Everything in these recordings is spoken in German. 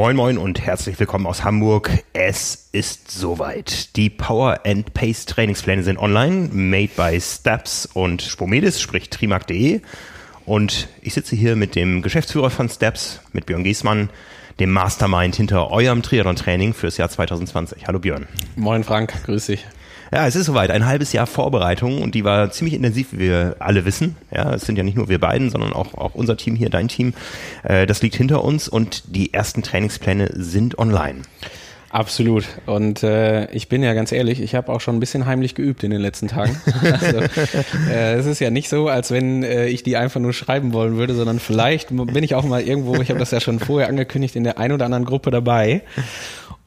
Moin Moin und herzlich willkommen aus Hamburg. Es ist soweit. Die Power and Pace Trainingspläne sind online, made by Steps und Spomedis, sprich trimark.de. Und ich sitze hier mit dem Geschäftsführer von Steps, mit Björn Giesmann, dem Mastermind hinter eurem Triathlon-Training fürs Jahr 2020. Hallo Björn. Moin Frank, grüß dich. Ja, es ist soweit. Ein halbes Jahr Vorbereitung und die war ziemlich intensiv, wie wir alle wissen. Ja, es sind ja nicht nur wir beiden, sondern auch, auch unser Team hier, dein Team. Äh, das liegt hinter uns und die ersten Trainingspläne sind online. Absolut. Und äh, ich bin ja ganz ehrlich, ich habe auch schon ein bisschen heimlich geübt in den letzten Tagen. also, äh, es ist ja nicht so, als wenn äh, ich die einfach nur schreiben wollen würde, sondern vielleicht bin ich auch mal irgendwo, ich habe das ja schon vorher angekündigt, in der ein oder anderen Gruppe dabei.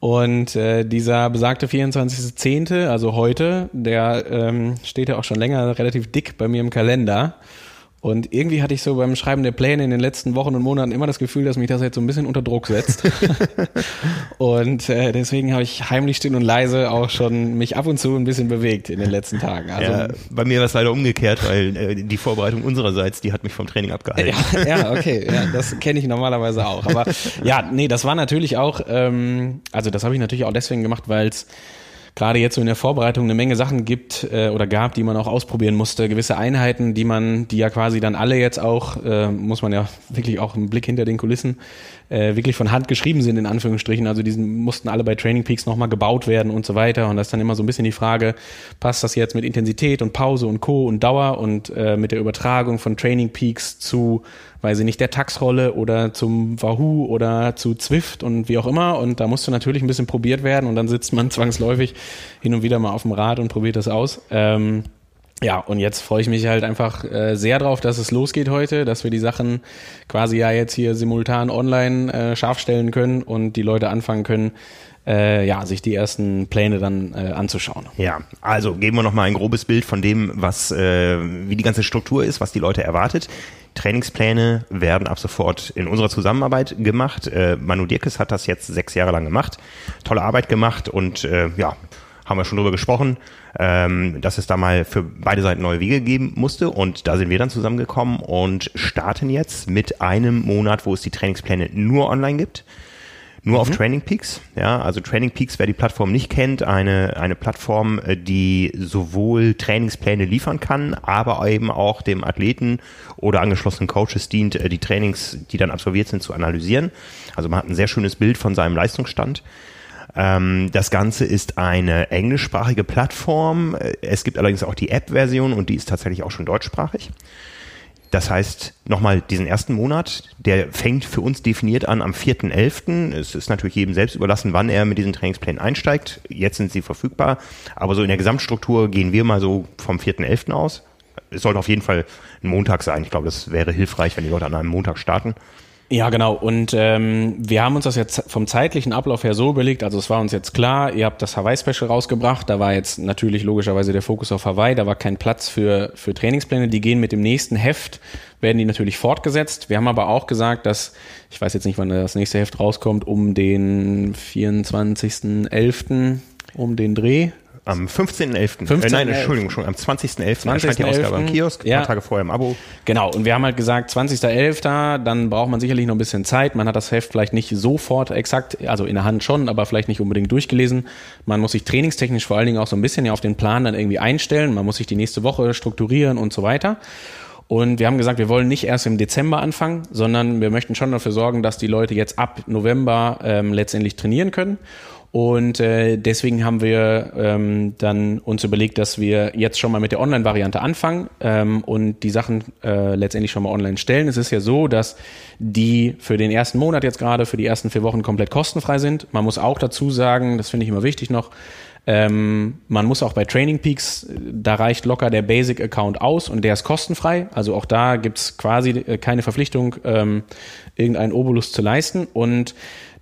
Und äh, dieser besagte 24.10., also heute, der ähm, steht ja auch schon länger relativ dick bei mir im Kalender. Und irgendwie hatte ich so beim Schreiben der Pläne in den letzten Wochen und Monaten immer das Gefühl, dass mich das jetzt so ein bisschen unter Druck setzt. und äh, deswegen habe ich heimlich still und leise auch schon mich ab und zu ein bisschen bewegt in den letzten Tagen. Also, ja, bei mir war es leider umgekehrt, weil äh, die Vorbereitung unsererseits, die hat mich vom Training abgehalten. Ja, ja okay, ja, das kenne ich normalerweise auch. Aber ja, nee, das war natürlich auch, ähm, also das habe ich natürlich auch deswegen gemacht, weil es gerade jetzt so in der Vorbereitung eine Menge Sachen gibt äh, oder gab, die man auch ausprobieren musste. Gewisse Einheiten, die man, die ja quasi dann alle jetzt auch, äh, muss man ja wirklich auch einen Blick hinter den Kulissen, äh, wirklich von Hand geschrieben sind, in Anführungsstrichen. Also die mussten alle bei Training Peaks nochmal gebaut werden und so weiter. Und das ist dann immer so ein bisschen die Frage, passt das jetzt mit Intensität und Pause und Co. und Dauer und äh, mit der Übertragung von Training Peaks zu weiß ich nicht, der Taxrolle oder zum Wahoo oder zu Zwift und wie auch immer. Und da musste natürlich ein bisschen probiert werden und dann sitzt man zwangsläufig hin und wieder mal auf dem Rad und probiert das aus. Ähm, ja, und jetzt freue ich mich halt einfach äh, sehr drauf, dass es losgeht heute, dass wir die Sachen quasi ja jetzt hier simultan online äh, scharf stellen können und die Leute anfangen können, äh, ja, sich die ersten Pläne dann äh, anzuschauen. Ja, also geben wir nochmal ein grobes Bild von dem, was, äh, wie die ganze Struktur ist, was die Leute erwartet. Trainingspläne werden ab sofort in unserer Zusammenarbeit gemacht. Äh, Manu Dirkes hat das jetzt sechs Jahre lang gemacht. Tolle Arbeit gemacht und äh, ja, haben wir schon drüber gesprochen, ähm, dass es da mal für beide Seiten neue Wege geben musste. Und da sind wir dann zusammengekommen und starten jetzt mit einem Monat, wo es die Trainingspläne nur online gibt nur mhm. auf Training Peaks. Ja, also Training Peaks, wer die Plattform nicht kennt, eine, eine Plattform, die sowohl Trainingspläne liefern kann, aber eben auch dem Athleten oder angeschlossenen Coaches dient, äh, die Trainings, die dann absolviert sind, zu analysieren. Also man hat ein sehr schönes Bild von seinem Leistungsstand. Ähm, das Ganze ist eine englischsprachige Plattform. Es gibt allerdings auch die App-Version und die ist tatsächlich auch schon deutschsprachig. Das heißt, nochmal diesen ersten Monat, der fängt für uns definiert an am 4.11. Es ist natürlich jedem selbst überlassen, wann er mit diesen Trainingsplänen einsteigt. Jetzt sind sie verfügbar. Aber so in der Gesamtstruktur gehen wir mal so vom 4.11. aus. Es sollte auf jeden Fall ein Montag sein. Ich glaube, das wäre hilfreich, wenn die Leute an einem Montag starten. Ja, genau. Und ähm, wir haben uns das jetzt vom zeitlichen Ablauf her so überlegt. Also es war uns jetzt klar, ihr habt das Hawaii-Special rausgebracht. Da war jetzt natürlich logischerweise der Fokus auf Hawaii. Da war kein Platz für, für Trainingspläne. Die gehen mit dem nächsten Heft, werden die natürlich fortgesetzt. Wir haben aber auch gesagt, dass, ich weiß jetzt nicht, wann das nächste Heft rauskommt, um den 24.11. um den Dreh am 15.11. 15. Äh, nein, Entschuldigung, schon am 20.11. 20. erscheint die Ausgabe am Kiosk, ja. ein paar Tage vorher im Abo. Genau, und wir haben halt gesagt, 20.11., dann braucht man sicherlich noch ein bisschen Zeit. Man hat das Heft vielleicht nicht sofort exakt, also in der Hand schon, aber vielleicht nicht unbedingt durchgelesen. Man muss sich trainingstechnisch vor allen Dingen auch so ein bisschen ja auf den Plan dann irgendwie einstellen. Man muss sich die nächste Woche strukturieren und so weiter. Und wir haben gesagt, wir wollen nicht erst im Dezember anfangen, sondern wir möchten schon dafür sorgen, dass die Leute jetzt ab November ähm, letztendlich trainieren können. Und äh, deswegen haben wir ähm, dann uns überlegt, dass wir jetzt schon mal mit der Online-Variante anfangen ähm, und die Sachen äh, letztendlich schon mal online stellen. Es ist ja so, dass die für den ersten Monat jetzt gerade, für die ersten vier Wochen komplett kostenfrei sind. Man muss auch dazu sagen, das finde ich immer wichtig noch, ähm, man muss auch bei Training Peaks, da reicht locker der Basic Account aus und der ist kostenfrei. Also auch da gibt's quasi äh, keine Verpflichtung, ähm, irgendeinen Obolus zu leisten. Und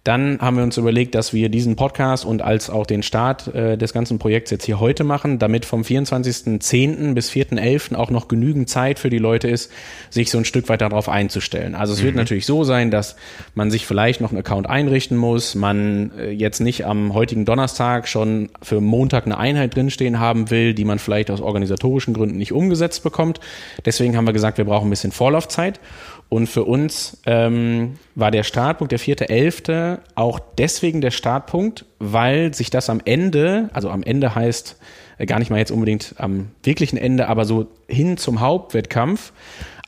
dann haben wir uns überlegt, dass wir diesen Podcast und als auch den Start äh, des ganzen Projekts jetzt hier heute machen, damit vom 24.10. bis 4.11. auch noch genügend Zeit für die Leute ist, sich so ein Stück weit darauf einzustellen. Also es mhm. wird natürlich so sein, dass man sich vielleicht noch einen Account einrichten muss, man äh, jetzt nicht am heutigen Donnerstag schon für Montag eine Einheit drinstehen haben will, die man vielleicht aus organisatorischen Gründen nicht umgesetzt bekommt. Deswegen haben wir gesagt, wir brauchen ein bisschen Vorlaufzeit. Und für uns ähm, war der Startpunkt der 4.11 Auch deswegen der Startpunkt, weil sich das am Ende, also am Ende heißt äh, gar nicht mal jetzt unbedingt am wirklichen Ende, aber so hin zum Hauptwettkampf,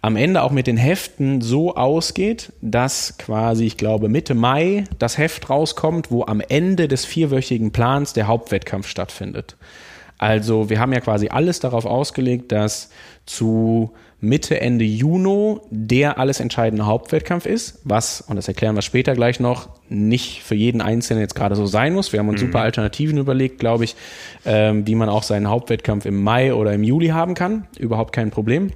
am Ende auch mit den Heften so ausgeht, dass quasi, ich glaube, Mitte Mai das Heft rauskommt, wo am Ende des vierwöchigen Plans der Hauptwettkampf stattfindet. Also wir haben ja quasi alles darauf ausgelegt, dass zu Mitte, Ende Juni der alles entscheidende Hauptwettkampf ist, was, und das erklären wir später gleich noch, nicht für jeden Einzelnen jetzt gerade so sein muss. Wir haben uns mhm. super Alternativen überlegt, glaube ich, ähm, wie man auch seinen Hauptwettkampf im Mai oder im Juli haben kann. Überhaupt kein Problem.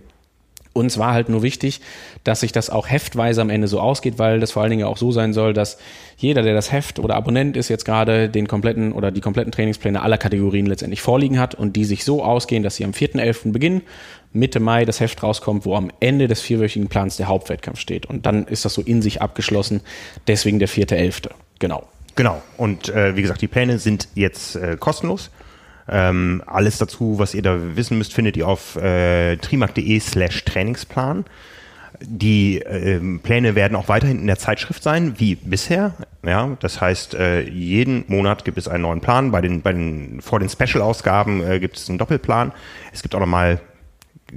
Uns war halt nur wichtig, dass sich das auch heftweise am Ende so ausgeht, weil das vor allen Dingen auch so sein soll, dass jeder, der das Heft oder Abonnent ist, jetzt gerade den kompletten oder die kompletten Trainingspläne aller Kategorien letztendlich vorliegen hat und die sich so ausgehen, dass sie am 4.11. beginnen, Mitte Mai das Heft rauskommt, wo am Ende des vierwöchigen Plans der Hauptwettkampf steht. Und dann ist das so in sich abgeschlossen, deswegen der 4.11. Genau. Genau. Und äh, wie gesagt, die Pläne sind jetzt äh, kostenlos. Ähm, alles dazu, was ihr da wissen müsst, findet ihr auf äh, trimark.de slash Trainingsplan. Die äh, Pläne werden auch weiterhin in der Zeitschrift sein, wie bisher. Ja, das heißt, äh, jeden Monat gibt es einen neuen Plan. Bei den, bei den vor den Special-Ausgaben äh, gibt es einen Doppelplan. Es gibt auch nochmal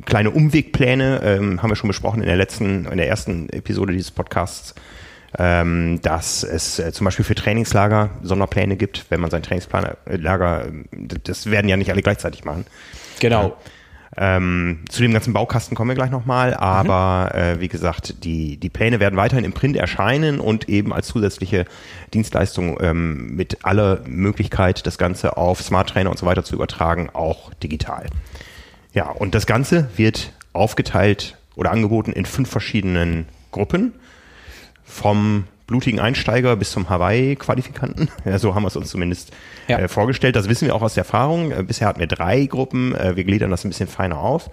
kleine Umwegpläne, ähm, haben wir schon besprochen in der letzten, in der ersten Episode dieses Podcasts ähm, dass es äh, zum Beispiel für Trainingslager Sonderpläne gibt, wenn man sein Trainingslager, äh, das werden ja nicht alle gleichzeitig machen. Genau. Ähm, zu dem ganzen Baukasten kommen wir gleich nochmal, aber mhm. äh, wie gesagt, die, die Pläne werden weiterhin im Print erscheinen und eben als zusätzliche Dienstleistung ähm, mit aller Möglichkeit, das Ganze auf Smart Trainer und so weiter zu übertragen, auch digital. Ja, und das Ganze wird aufgeteilt oder angeboten in fünf verschiedenen Gruppen vom blutigen Einsteiger bis zum Hawaii-Qualifikanten. Ja, so haben wir es uns zumindest ja. äh, vorgestellt. Das wissen wir auch aus der Erfahrung. Äh, bisher hatten wir drei Gruppen. Äh, wir gliedern das ein bisschen feiner auf.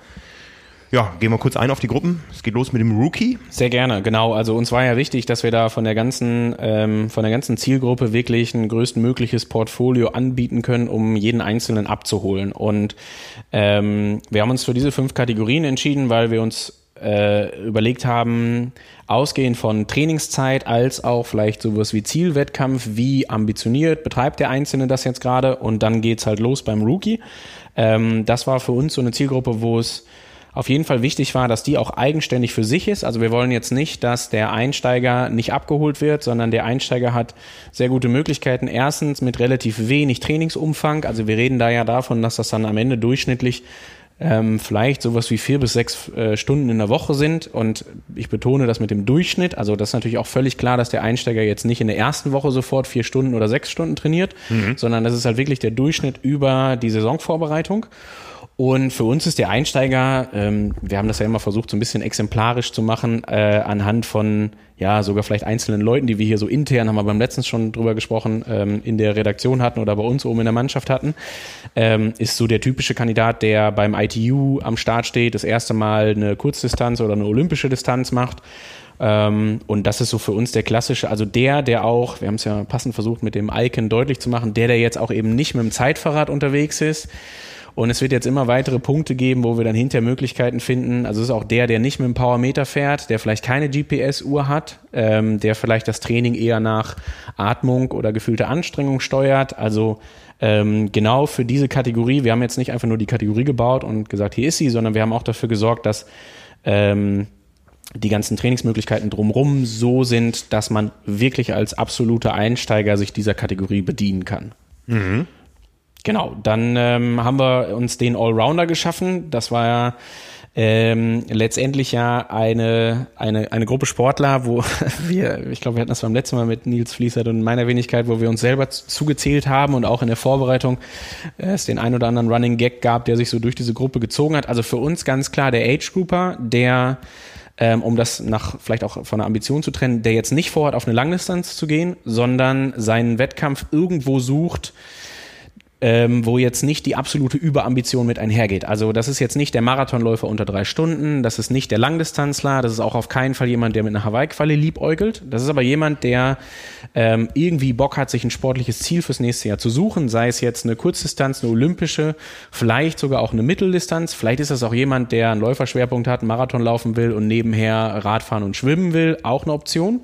Ja, gehen wir kurz ein auf die Gruppen. Es geht los mit dem Rookie. Sehr gerne, genau. Also uns war ja wichtig, dass wir da von der ganzen, ähm, von der ganzen Zielgruppe wirklich ein größtmögliches Portfolio anbieten können, um jeden Einzelnen abzuholen. Und ähm, wir haben uns für diese fünf Kategorien entschieden, weil wir uns äh, überlegt haben, ausgehend von Trainingszeit als auch vielleicht sowas wie Zielwettkampf, wie ambitioniert betreibt der Einzelne das jetzt gerade und dann geht's halt los beim Rookie. Ähm, das war für uns so eine Zielgruppe, wo es auf jeden Fall wichtig war, dass die auch eigenständig für sich ist. Also wir wollen jetzt nicht, dass der Einsteiger nicht abgeholt wird, sondern der Einsteiger hat sehr gute Möglichkeiten. Erstens mit relativ wenig Trainingsumfang. Also wir reden da ja davon, dass das dann am Ende durchschnittlich ähm, vielleicht sowas wie vier bis sechs äh, Stunden in der Woche sind. Und ich betone das mit dem Durchschnitt. Also das ist natürlich auch völlig klar, dass der Einsteiger jetzt nicht in der ersten Woche sofort vier Stunden oder sechs Stunden trainiert, mhm. sondern das ist halt wirklich der Durchschnitt über die Saisonvorbereitung. Und für uns ist der Einsteiger, ähm, wir haben das ja immer versucht, so ein bisschen exemplarisch zu machen, äh, anhand von, ja, sogar vielleicht einzelnen Leuten, die wir hier so intern, haben wir beim letzten schon drüber gesprochen, ähm, in der Redaktion hatten oder bei uns oben in der Mannschaft hatten, ähm, ist so der typische Kandidat, der beim ITU am Start steht, das erste Mal eine Kurzdistanz oder eine olympische Distanz macht. Ähm, und das ist so für uns der klassische, also der, der auch, wir haben es ja passend versucht mit dem Icon deutlich zu machen, der, der jetzt auch eben nicht mit dem Zeitfahrrad unterwegs ist, und es wird jetzt immer weitere Punkte geben, wo wir dann hinter Möglichkeiten finden. Also es ist auch der, der nicht mit dem Powermeter fährt, der vielleicht keine GPS-Uhr hat, ähm, der vielleicht das Training eher nach Atmung oder gefühlte Anstrengung steuert. Also ähm, genau für diese Kategorie. Wir haben jetzt nicht einfach nur die Kategorie gebaut und gesagt, hier ist sie, sondern wir haben auch dafür gesorgt, dass ähm, die ganzen Trainingsmöglichkeiten drumherum so sind, dass man wirklich als absoluter Einsteiger sich dieser Kategorie bedienen kann. Mhm. Genau, dann ähm, haben wir uns den Allrounder geschaffen. Das war ja ähm, letztendlich ja eine, eine, eine Gruppe Sportler, wo wir, ich glaube, wir hatten das beim letzten Mal mit Nils Fließert und meiner Wenigkeit, wo wir uns selber zugezählt haben und auch in der Vorbereitung äh, es den ein oder anderen Running Gag gab, der sich so durch diese Gruppe gezogen hat. Also für uns ganz klar der Age Grouper, der ähm, um das nach vielleicht auch von der Ambition zu trennen, der jetzt nicht vorhat, auf eine Langdistanz zu gehen, sondern seinen Wettkampf irgendwo sucht, ähm, wo jetzt nicht die absolute Überambition mit einhergeht. Also das ist jetzt nicht der Marathonläufer unter drei Stunden, das ist nicht der Langdistanzler, das ist auch auf keinen Fall jemand, der mit einer Hawaii-Quali liebäugelt. Das ist aber jemand, der ähm, irgendwie Bock hat, sich ein sportliches Ziel fürs nächste Jahr zu suchen, sei es jetzt eine Kurzdistanz, eine olympische, vielleicht sogar auch eine Mitteldistanz. Vielleicht ist das auch jemand, der einen Läuferschwerpunkt hat, einen Marathon laufen will und nebenher Radfahren und schwimmen will, auch eine Option.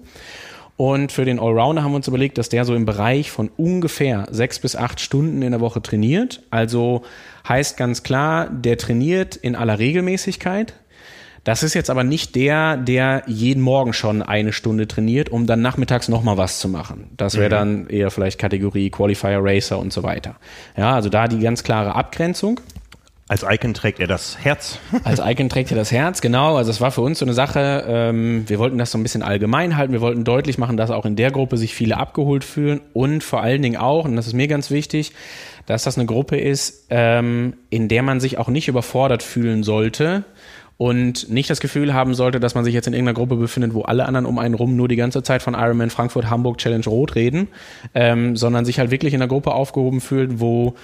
Und für den Allrounder haben wir uns überlegt, dass der so im Bereich von ungefähr sechs bis acht Stunden in der Woche trainiert. Also heißt ganz klar, der trainiert in aller Regelmäßigkeit. Das ist jetzt aber nicht der, der jeden Morgen schon eine Stunde trainiert, um dann nachmittags nochmal was zu machen. Das wäre mhm. dann eher vielleicht Kategorie Qualifier Racer und so weiter. Ja, also da die ganz klare Abgrenzung. Als Icon trägt er das Herz. Als Icon trägt er das Herz, genau. Also es war für uns so eine Sache, ähm, wir wollten das so ein bisschen allgemein halten. Wir wollten deutlich machen, dass auch in der Gruppe sich viele abgeholt fühlen und vor allen Dingen auch, und das ist mir ganz wichtig, dass das eine Gruppe ist, ähm, in der man sich auch nicht überfordert fühlen sollte und nicht das Gefühl haben sollte, dass man sich jetzt in irgendeiner Gruppe befindet, wo alle anderen um einen rum nur die ganze Zeit von Ironman Frankfurt, Hamburg, Challenge Rot reden, ähm, sondern sich halt wirklich in einer Gruppe aufgehoben fühlt, wo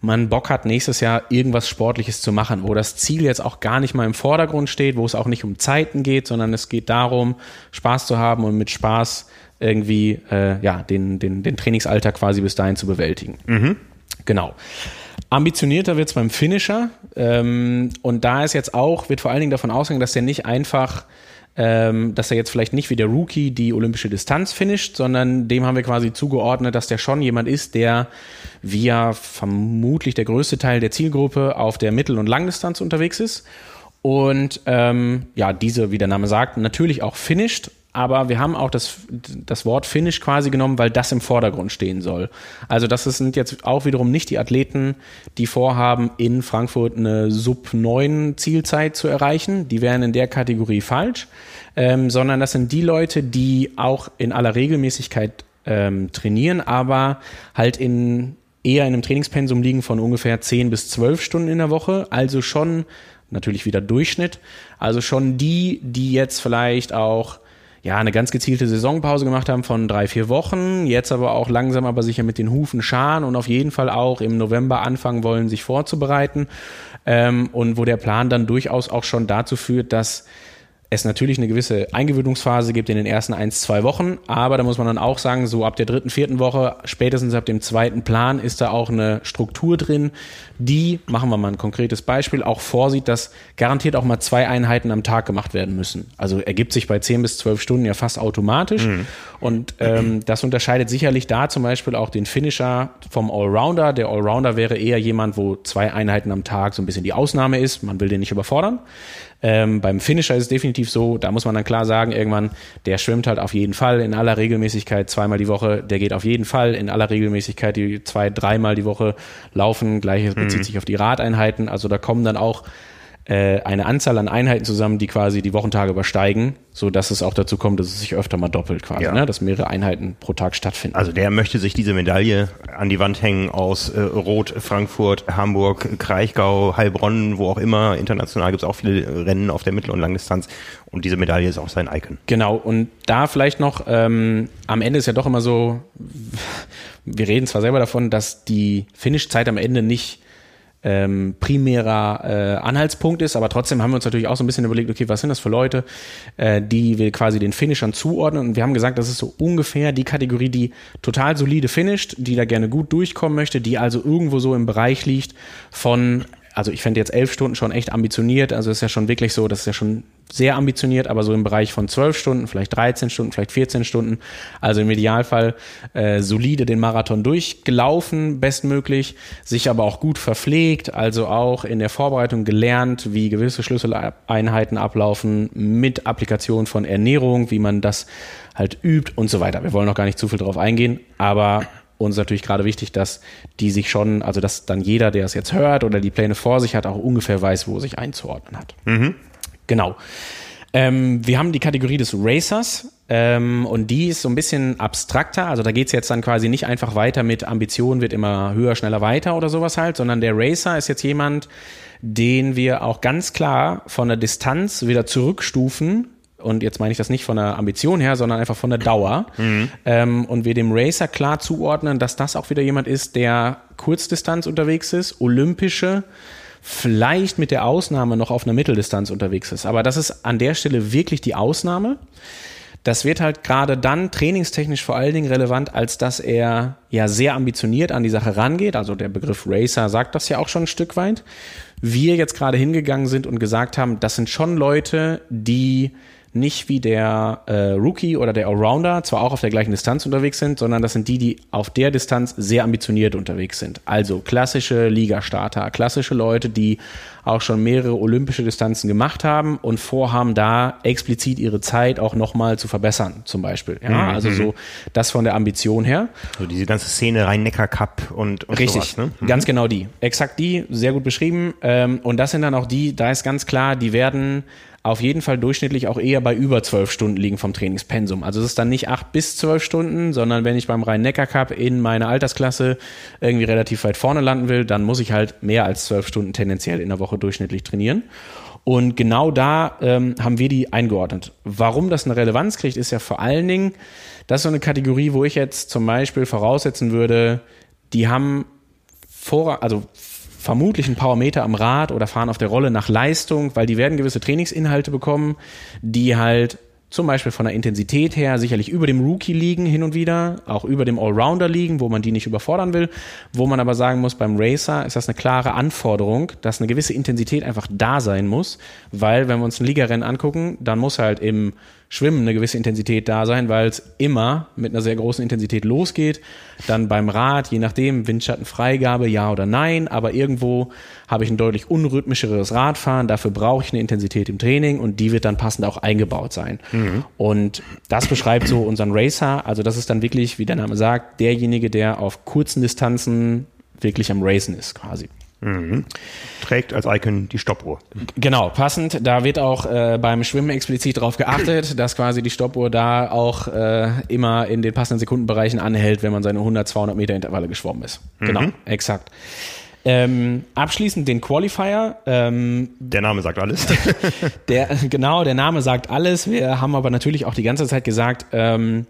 man Bock hat, nächstes Jahr irgendwas Sportliches zu machen, wo das Ziel jetzt auch gar nicht mal im Vordergrund steht, wo es auch nicht um Zeiten geht, sondern es geht darum, Spaß zu haben und mit Spaß irgendwie äh, ja, den, den, den Trainingsalltag quasi bis dahin zu bewältigen. Mhm. Genau. Ambitionierter wird es beim Finisher. Ähm, und da ist jetzt auch, wird vor allen Dingen davon ausgegangen, dass der nicht einfach ähm, dass er jetzt vielleicht nicht wie der Rookie die olympische Distanz finisht, sondern dem haben wir quasi zugeordnet, dass der schon jemand ist, der ja vermutlich der größte Teil der Zielgruppe auf der Mittel- und Langdistanz unterwegs ist. Und ähm, ja, diese, wie der Name sagt, natürlich auch finisht, aber wir haben auch das, das Wort Finish quasi genommen, weil das im Vordergrund stehen soll. Also das sind jetzt auch wiederum nicht die Athleten, die vorhaben, in Frankfurt eine Sub-9 Zielzeit zu erreichen. Die wären in der Kategorie falsch, ähm, sondern das sind die Leute, die auch in aller Regelmäßigkeit ähm, trainieren, aber halt in eher in einem Trainingspensum liegen von ungefähr 10 bis 12 Stunden in der Woche, also schon natürlich wieder Durchschnitt, also schon die, die jetzt vielleicht auch ja, eine ganz gezielte Saisonpause gemacht haben von drei, vier Wochen, jetzt aber auch langsam aber sicher mit den Hufen scharen und auf jeden Fall auch im November anfangen wollen, sich vorzubereiten. Ähm, und wo der Plan dann durchaus auch schon dazu führt, dass es natürlich eine gewisse Eingewöhnungsphase gibt in den ersten ein, zwei Wochen, aber da muss man dann auch sagen, so ab der dritten, vierten Woche, spätestens ab dem zweiten Plan ist da auch eine Struktur drin, die, machen wir mal ein konkretes Beispiel, auch vorsieht, dass garantiert auch mal zwei Einheiten am Tag gemacht werden müssen. Also ergibt sich bei zehn bis zwölf Stunden ja fast automatisch mhm. und ähm, das unterscheidet sicherlich da zum Beispiel auch den Finisher vom Allrounder. Der Allrounder wäre eher jemand, wo zwei Einheiten am Tag so ein bisschen die Ausnahme ist, man will den nicht überfordern. Ähm, beim Finisher ist es definitiv so, da muss man dann klar sagen, irgendwann, der schwimmt halt auf jeden Fall in aller Regelmäßigkeit zweimal die Woche, der geht auf jeden Fall in aller Regelmäßigkeit die zwei, dreimal die Woche laufen. Gleiches mhm. bezieht sich auf die Radeinheiten. Also da kommen dann auch äh, eine Anzahl an Einheiten zusammen, die quasi die Wochentage übersteigen, so dass es auch dazu kommt, dass es sich öfter mal doppelt quasi, ja. ne? dass mehrere Einheiten pro Tag stattfinden. Also der möchte sich diese Medaille an die Wand hängen aus äh, Rot, Frankfurt, Hamburg, Kraichgau, Heilbronn, wo auch immer. International gibt es auch viele Rennen auf der Mittel- und Langdistanz und diese Medaille ist auch sein Icon. Genau, und da vielleicht noch, ähm, am Ende ist ja doch immer so, wir reden zwar selber davon, dass die Finishzeit am Ende nicht ähm, primärer äh, Anhaltspunkt ist, aber trotzdem haben wir uns natürlich auch so ein bisschen überlegt, okay, was sind das für Leute, äh, die wir quasi den Finishern zuordnen? Und wir haben gesagt, das ist so ungefähr die Kategorie, die total solide finisht, die da gerne gut durchkommen möchte, die also irgendwo so im Bereich liegt von also ich fände jetzt elf Stunden schon echt ambitioniert. Also ist ja schon wirklich so, das ist ja schon sehr ambitioniert, aber so im Bereich von zwölf Stunden, vielleicht 13 Stunden, vielleicht 14 Stunden. Also im Idealfall äh, solide den Marathon durchgelaufen, bestmöglich, sich aber auch gut verpflegt, also auch in der Vorbereitung gelernt, wie gewisse Schlüsseleinheiten ablaufen, mit Applikation von Ernährung, wie man das halt übt und so weiter. Wir wollen noch gar nicht zu viel drauf eingehen, aber uns ist natürlich gerade wichtig, dass die sich schon, also dass dann jeder, der es jetzt hört oder die Pläne vor sich hat, auch ungefähr weiß, wo sich einzuordnen hat. Mhm. Genau. Ähm, wir haben die Kategorie des Racers ähm, und die ist so ein bisschen abstrakter. Also da geht's jetzt dann quasi nicht einfach weiter mit Ambition wird immer höher, schneller, weiter oder sowas halt, sondern der Racer ist jetzt jemand, den wir auch ganz klar von der Distanz wieder zurückstufen und jetzt meine ich das nicht von der Ambition her, sondern einfach von der Dauer. Mhm. Ähm, und wir dem Racer klar zuordnen, dass das auch wieder jemand ist, der Kurzdistanz unterwegs ist, olympische, vielleicht mit der Ausnahme noch auf einer Mitteldistanz unterwegs ist. Aber das ist an der Stelle wirklich die Ausnahme. Das wird halt gerade dann trainingstechnisch vor allen Dingen relevant, als dass er ja sehr ambitioniert an die Sache rangeht. Also der Begriff Racer sagt das ja auch schon ein Stück weit. Wir jetzt gerade hingegangen sind und gesagt haben, das sind schon Leute, die nicht wie der äh, Rookie oder der Allrounder zwar auch auf der gleichen Distanz unterwegs sind, sondern das sind die, die auf der Distanz sehr ambitioniert unterwegs sind. Also klassische Ligastarter, klassische Leute, die auch schon mehrere olympische Distanzen gemacht haben und vorhaben, da explizit ihre Zeit auch nochmal zu verbessern, zum Beispiel. Ja, mhm. also so das von der Ambition her. So diese ganze Szene Rhein-Neckar-Cup und, und Richtig, sowas, ne? mhm. ganz genau die. Exakt die, sehr gut beschrieben. Ähm, und das sind dann auch die, da ist ganz klar, die werden auf jeden Fall durchschnittlich auch eher bei über zwölf Stunden liegen vom Trainingspensum. Also es ist dann nicht acht bis zwölf Stunden, sondern wenn ich beim Rhein-Neckar-Cup in meiner Altersklasse irgendwie relativ weit vorne landen will, dann muss ich halt mehr als zwölf Stunden tendenziell in der Woche durchschnittlich trainieren. Und genau da ähm, haben wir die eingeordnet. Warum das eine Relevanz kriegt, ist ja vor allen Dingen, das ist so eine Kategorie, wo ich jetzt zum Beispiel voraussetzen würde, die haben vor, also vermutlich ein Powermeter am Rad oder fahren auf der Rolle nach Leistung, weil die werden gewisse Trainingsinhalte bekommen, die halt zum Beispiel von der Intensität her sicherlich über dem Rookie liegen hin und wieder, auch über dem Allrounder liegen, wo man die nicht überfordern will, wo man aber sagen muss, beim Racer ist das eine klare Anforderung, dass eine gewisse Intensität einfach da sein muss, weil wenn wir uns ein Ligarennen angucken, dann muss halt im Schwimmen eine gewisse Intensität da sein, weil es immer mit einer sehr großen Intensität losgeht. Dann beim Rad, je nachdem, Windschattenfreigabe, ja oder nein, aber irgendwo habe ich ein deutlich unrhythmischeres Radfahren, dafür brauche ich eine Intensität im Training und die wird dann passend auch eingebaut sein. Mhm. Und das beschreibt so unseren Racer, also das ist dann wirklich, wie der Name sagt, derjenige, der auf kurzen Distanzen wirklich am Racen ist quasi. Mhm. Trägt als Icon die Stoppuhr. Genau, passend. Da wird auch äh, beim Schwimmen explizit darauf geachtet, dass quasi die Stoppuhr da auch äh, immer in den passenden Sekundenbereichen anhält, wenn man seine 100, 200 Meter Intervalle geschwommen ist. Mhm. Genau, exakt. Ähm, abschließend den Qualifier. Ähm, der Name sagt alles. der, genau, der Name sagt alles. Wir haben aber natürlich auch die ganze Zeit gesagt, ähm,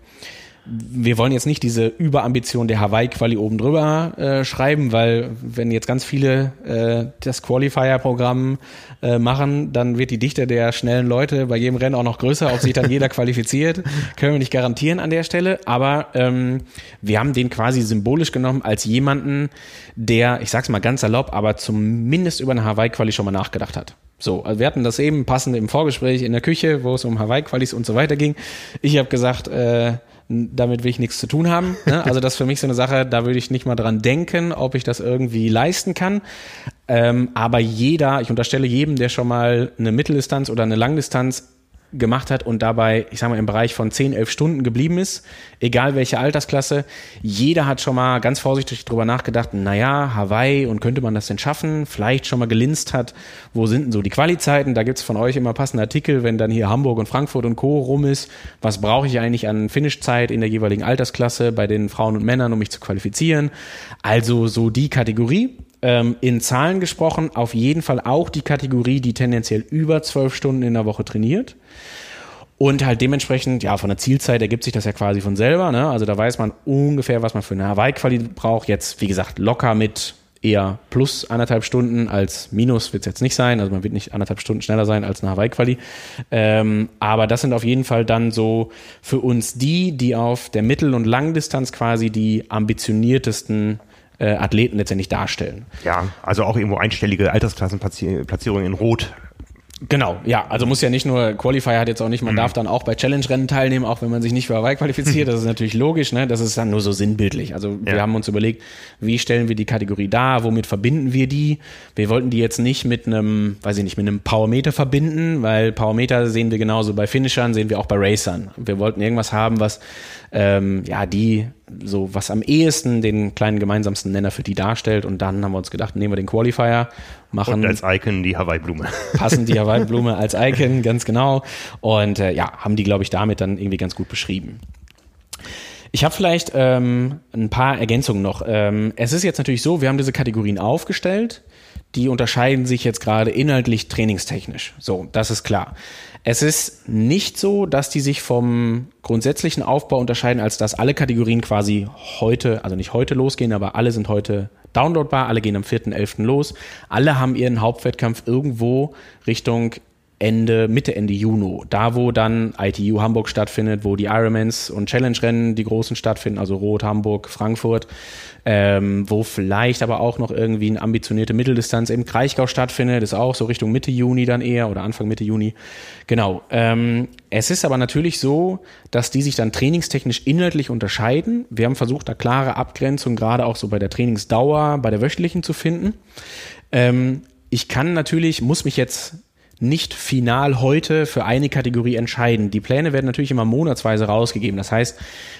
wir wollen jetzt nicht diese Überambition der Hawaii-Quali oben drüber äh, schreiben, weil wenn jetzt ganz viele äh, das Qualifier-Programm äh, machen, dann wird die Dichte der schnellen Leute bei jedem Rennen auch noch größer, ob sich dann jeder qualifiziert, können wir nicht garantieren an der Stelle. Aber ähm, wir haben den quasi symbolisch genommen als jemanden, der, ich sag's mal ganz salopp, aber zumindest über eine Hawaii-Quali schon mal nachgedacht hat. So, also wir hatten das eben passend im Vorgespräch in der Küche, wo es um Hawaii-Qualis und so weiter ging. Ich habe gesagt, äh, damit will ich nichts zu tun haben. Ne? Also das ist für mich so eine Sache, da würde ich nicht mal dran denken, ob ich das irgendwie leisten kann. Ähm, aber jeder, ich unterstelle jedem, der schon mal eine Mitteldistanz oder eine Langdistanz gemacht hat und dabei, ich sag mal, im Bereich von 10, 11 Stunden geblieben ist, egal welche Altersklasse. Jeder hat schon mal ganz vorsichtig drüber nachgedacht, naja, Hawaii und könnte man das denn schaffen? Vielleicht schon mal gelinst hat, wo sind denn so die Qualizeiten? Da gibt's von euch immer passende Artikel, wenn dann hier Hamburg und Frankfurt und Co. rum ist. Was brauche ich eigentlich an Finishzeit in der jeweiligen Altersklasse bei den Frauen und Männern, um mich zu qualifizieren? Also so die Kategorie ähm, in Zahlen gesprochen auf jeden Fall auch die Kategorie, die tendenziell über zwölf Stunden in der Woche trainiert. Und halt dementsprechend, ja, von der Zielzeit ergibt sich das ja quasi von selber. Ne? Also da weiß man ungefähr, was man für eine Hawaii-Quali braucht. Jetzt, wie gesagt, locker mit eher plus anderthalb Stunden als minus wird es jetzt nicht sein. Also man wird nicht anderthalb Stunden schneller sein als eine Hawaii-Quali. Ähm, aber das sind auf jeden Fall dann so für uns die, die auf der Mittel- und Langdistanz quasi die ambitioniertesten äh, Athleten letztendlich darstellen. Ja, also auch irgendwo einstellige Altersklassenplatzierungen in Rot Genau, ja, also muss ja nicht nur, Qualifier hat jetzt auch nicht, man mhm. darf dann auch bei Challenge-Rennen teilnehmen, auch wenn man sich nicht für Hawaii qualifiziert, das ist natürlich logisch, ne? das ist dann nur so sinnbildlich. Also ja. wir haben uns überlegt, wie stellen wir die Kategorie dar, womit verbinden wir die? Wir wollten die jetzt nicht mit einem, weiß ich nicht, mit einem Powermeter verbinden, weil Powermeter sehen wir genauso bei Finishern, sehen wir auch bei Racern. Wir wollten irgendwas haben, was ähm, ja, die so was am ehesten den kleinen gemeinsamsten Nenner für die darstellt. Und dann haben wir uns gedacht, nehmen wir den Qualifier, machen. Und als Icon die Hawaii-Blume. Passen die Hawaii-Blume als Icon, ganz genau. Und äh, ja, haben die, glaube ich, damit dann irgendwie ganz gut beschrieben. Ich habe vielleicht ähm, ein paar Ergänzungen noch. Ähm, es ist jetzt natürlich so, wir haben diese Kategorien aufgestellt. Die unterscheiden sich jetzt gerade inhaltlich trainingstechnisch. So, das ist klar. Es ist nicht so, dass die sich vom grundsätzlichen Aufbau unterscheiden, als dass alle Kategorien quasi heute, also nicht heute losgehen, aber alle sind heute downloadbar, alle gehen am 4.11. los. Alle haben ihren Hauptwettkampf irgendwo Richtung Ende, Mitte, Ende Juni. Da, wo dann ITU Hamburg stattfindet, wo die Ironmans und Challenge-Rennen, die großen stattfinden, also Rot, Hamburg, Frankfurt, ähm, wo vielleicht aber auch noch irgendwie eine ambitionierte Mitteldistanz im Kraichgau stattfindet, ist auch so Richtung Mitte Juni dann eher oder Anfang Mitte Juni. Genau. Ähm, es ist aber natürlich so, dass die sich dann trainingstechnisch inhaltlich unterscheiden. Wir haben versucht, da klare Abgrenzung gerade auch so bei der Trainingsdauer, bei der wöchentlichen zu finden. Ähm, ich kann natürlich, muss mich jetzt nicht final heute für eine Kategorie entscheiden. Die Pläne werden natürlich immer monatsweise rausgegeben. Das heißt,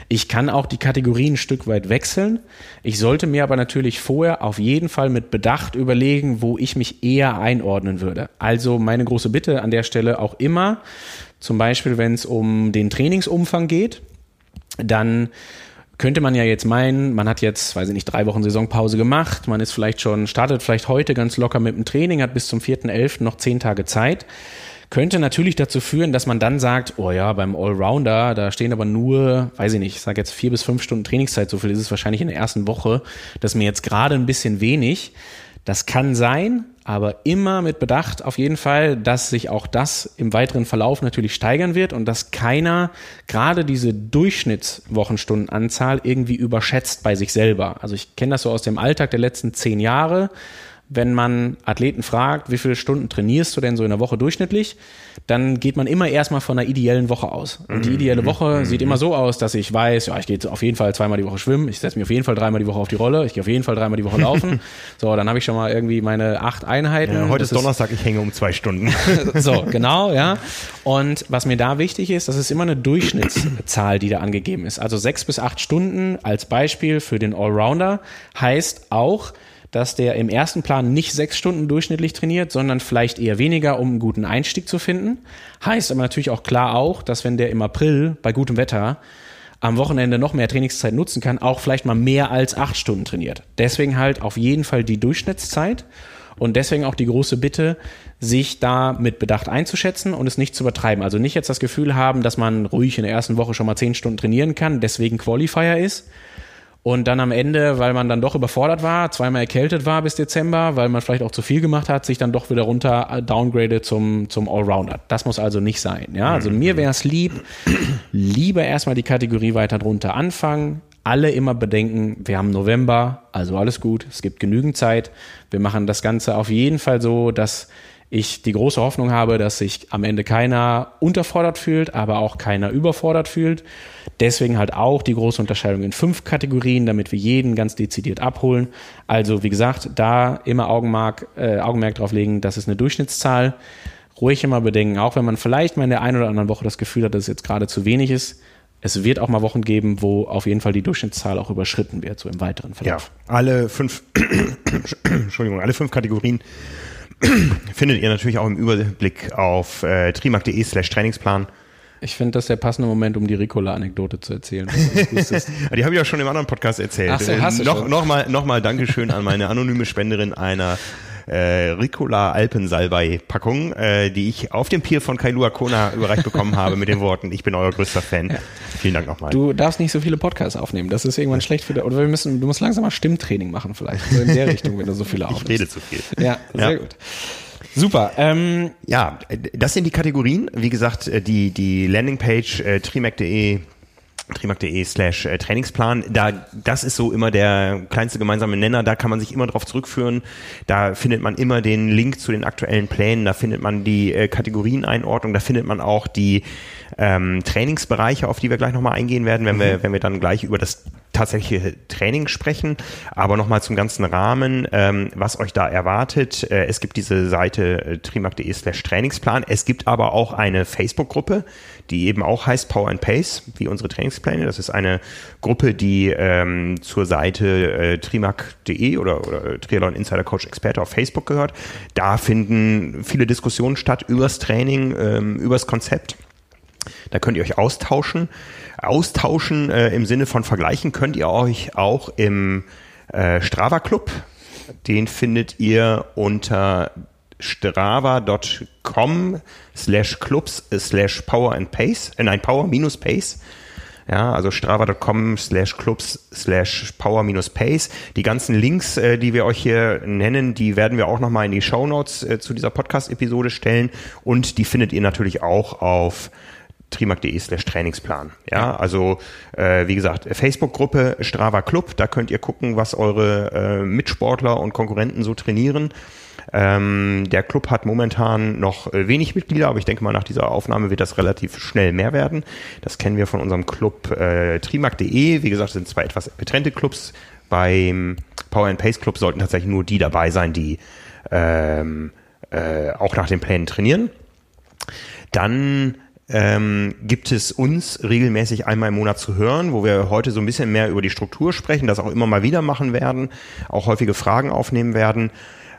ich kann auch die Kategorien ein Stück weit wechseln. Ich sollte mir aber natürlich vorher auf jeden Fall mit Bedacht überlegen, wo ich mich eher einordnen würde. Also meine große Bitte an der Stelle auch immer, zum Beispiel wenn es um den Trainingsumfang geht, dann könnte man ja jetzt meinen, man hat jetzt, weiß ich nicht, drei Wochen Saisonpause gemacht, man ist vielleicht schon, startet vielleicht heute ganz locker mit dem Training, hat bis zum 4.11. noch zehn Tage Zeit. Könnte natürlich dazu führen, dass man dann sagt, oh ja, beim Allrounder, da stehen aber nur, weiß ich nicht, ich sage jetzt vier bis fünf Stunden Trainingszeit, so viel ist es wahrscheinlich in der ersten Woche. Das ist mir jetzt gerade ein bisschen wenig. Das kann sein, aber immer mit Bedacht auf jeden Fall, dass sich auch das im weiteren Verlauf natürlich steigern wird und dass keiner gerade diese Durchschnittswochenstundenanzahl irgendwie überschätzt bei sich selber. Also ich kenne das so aus dem Alltag der letzten zehn Jahre wenn man Athleten fragt, wie viele Stunden trainierst du denn so in der Woche durchschnittlich, dann geht man immer erstmal von einer ideellen Woche aus. Und die ideelle Woche mhm. sieht immer so aus, dass ich weiß, ja, ich gehe auf jeden Fall zweimal die Woche schwimmen, ich setze mich auf jeden Fall dreimal die Woche auf die Rolle, ich gehe auf jeden Fall dreimal die Woche laufen. so, dann habe ich schon mal irgendwie meine acht Einheiten. Ja, heute das ist Donnerstag, ich hänge um zwei Stunden. so, genau, ja. Und was mir da wichtig ist, das ist immer eine Durchschnittszahl, die da angegeben ist. Also sechs bis acht Stunden als Beispiel für den Allrounder heißt auch, dass der im ersten Plan nicht sechs Stunden durchschnittlich trainiert, sondern vielleicht eher weniger, um einen guten Einstieg zu finden. Heißt aber natürlich auch klar auch, dass wenn der im April bei gutem Wetter am Wochenende noch mehr Trainingszeit nutzen kann, auch vielleicht mal mehr als acht Stunden trainiert. Deswegen halt auf jeden Fall die Durchschnittszeit und deswegen auch die große Bitte, sich da mit Bedacht einzuschätzen und es nicht zu übertreiben. Also nicht jetzt das Gefühl haben, dass man ruhig in der ersten Woche schon mal zehn Stunden trainieren kann, deswegen Qualifier ist, und dann am Ende, weil man dann doch überfordert war, zweimal erkältet war bis Dezember, weil man vielleicht auch zu viel gemacht hat, sich dann doch wieder runter äh, downgradet zum, zum Allrounder. Das muss also nicht sein. Ja, also mir wäre es lieb, lieber erstmal die Kategorie weiter drunter anfangen. Alle immer bedenken, wir haben November, also alles gut, es gibt genügend Zeit. Wir machen das Ganze auf jeden Fall so, dass ich die große Hoffnung habe, dass sich am Ende keiner unterfordert fühlt, aber auch keiner überfordert fühlt. Deswegen halt auch die große Unterscheidung in fünf Kategorien, damit wir jeden ganz dezidiert abholen. Also wie gesagt, da immer Augenmerk, äh, Augenmerk drauf legen, das ist eine Durchschnittszahl. Ruhig immer bedenken, auch wenn man vielleicht mal in der einen oder anderen Woche das Gefühl hat, dass es jetzt gerade zu wenig ist. Es wird auch mal Wochen geben, wo auf jeden Fall die Durchschnittszahl auch überschritten wird, so im weiteren Verlauf. Ja, alle fünf, Entschuldigung, alle fünf Kategorien findet ihr natürlich auch im Überblick auf äh, trimark.de slash Trainingsplan. Ich finde das der passende Moment, um die Ricola-Anekdote zu erzählen. die habe ich auch schon im anderen Podcast erzählt. Ach so, hast du noch, schon. noch mal, noch mal Dankeschön an meine anonyme Spenderin einer äh, Ricola Alpensalbei Packung, äh, die ich auf dem Pier von Kailua Kona überreicht bekommen habe mit den Worten, ich bin euer größter Fan. Ja. Vielen Dank nochmal. Du darfst nicht so viele Podcasts aufnehmen, das ist irgendwann schlecht für dich. Oder wir müssen, du musst langsam mal Stimmtraining machen vielleicht, so in der Richtung, wenn du so viele aufnimmst. Ich rede zu viel. Ja, sehr ja. gut. Super. Ähm, ja, das sind die Kategorien. Wie gesagt, äh, die, die Landingpage äh, trimac.de trimark.de slash äh, Trainingsplan. Da, das ist so immer der kleinste gemeinsame Nenner. Da kann man sich immer drauf zurückführen. Da findet man immer den Link zu den aktuellen Plänen. Da findet man die äh, Kategorieneinordnung. Da findet man auch die ähm, Trainingsbereiche, auf die wir gleich nochmal eingehen werden, wenn mhm. wir, wenn wir dann gleich über das tatsächliche Training sprechen. Aber nochmal zum ganzen Rahmen, ähm, was euch da erwartet. Äh, es gibt diese Seite äh, trimark.de slash Trainingsplan. Es gibt aber auch eine Facebook-Gruppe, die eben auch heißt Power and Pace, wie unsere Trainingspläne. Das ist eine Gruppe, die ähm, zur Seite äh, trimark.de oder, oder Triathlon Insider Coach Experte auf Facebook gehört. Da finden viele Diskussionen statt übers Training, ähm, übers Konzept. Da könnt ihr euch austauschen. Austauschen äh, im Sinne von Vergleichen könnt ihr euch auch im äh, Strava Club. Den findet ihr unter strava.com slash clubs slash power and pace, äh, nein, power minus pace. Ja, also strava.com slash clubs slash power minus pace. Die ganzen Links, äh, die wir euch hier nennen, die werden wir auch nochmal in die Show Notes äh, zu dieser Podcast-Episode stellen und die findet ihr natürlich auch auf trimark.de slash Trainingsplan. Ja, also äh, wie gesagt, Facebook-Gruppe Strava Club, da könnt ihr gucken, was eure äh, Mitsportler und Konkurrenten so trainieren. Ähm, der Club hat momentan noch äh, wenig Mitglieder, aber ich denke mal, nach dieser Aufnahme wird das relativ schnell mehr werden. Das kennen wir von unserem Club äh, trimark.de. Wie gesagt, sind zwei etwas getrennte Clubs. Beim Power and Pace Club sollten tatsächlich nur die dabei sein, die ähm, äh, auch nach den Plänen trainieren. Dann ähm, gibt es uns regelmäßig einmal im Monat zu hören, wo wir heute so ein bisschen mehr über die Struktur sprechen, das auch immer mal wieder machen werden, auch häufige Fragen aufnehmen werden.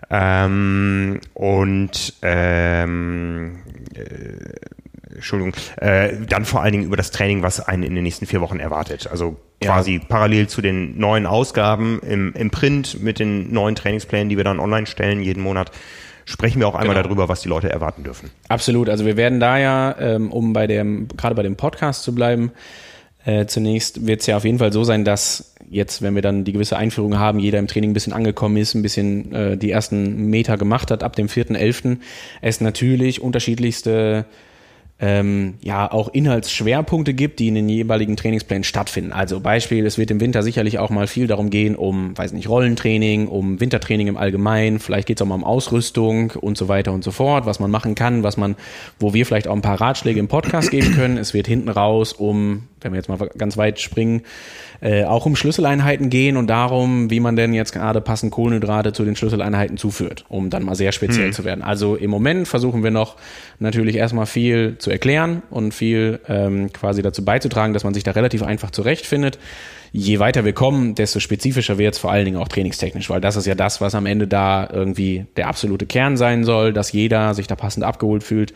Ähm, und ähm, äh, Entschuldigung, äh, dann vor allen Dingen über das Training, was einen in den nächsten vier Wochen erwartet. Also quasi ja. parallel zu den neuen Ausgaben im, im Print mit den neuen Trainingsplänen, die wir dann online stellen jeden Monat sprechen wir auch einmal genau. darüber, was die Leute erwarten dürfen. Absolut. Also wir werden da ja, ähm, um bei dem, gerade bei dem Podcast zu bleiben, äh, zunächst wird es ja auf jeden Fall so sein, dass jetzt, wenn wir dann die gewisse Einführung haben, jeder im Training ein bisschen angekommen ist, ein bisschen äh, die ersten Meter gemacht hat ab dem 4.11., es natürlich unterschiedlichste ähm, ja auch Inhaltsschwerpunkte gibt, die in den jeweiligen Trainingsplänen stattfinden. Also Beispiel, es wird im Winter sicherlich auch mal viel darum gehen, um, weiß nicht, Rollentraining, um Wintertraining im Allgemeinen, vielleicht geht es auch mal um Ausrüstung und so weiter und so fort, was man machen kann, was man, wo wir vielleicht auch ein paar Ratschläge im Podcast geben können. Es wird hinten raus um, wenn wir jetzt mal ganz weit springen, äh, auch um Schlüsseleinheiten gehen und darum, wie man denn jetzt gerade passend Kohlenhydrate zu den Schlüsseleinheiten zuführt, um dann mal sehr speziell hm. zu werden. Also im Moment versuchen wir noch natürlich erstmal viel zu erklären und viel ähm, quasi dazu beizutragen, dass man sich da relativ einfach zurechtfindet je weiter wir kommen, desto spezifischer wird es vor allen Dingen auch trainingstechnisch, weil das ist ja das, was am Ende da irgendwie der absolute Kern sein soll, dass jeder sich da passend abgeholt fühlt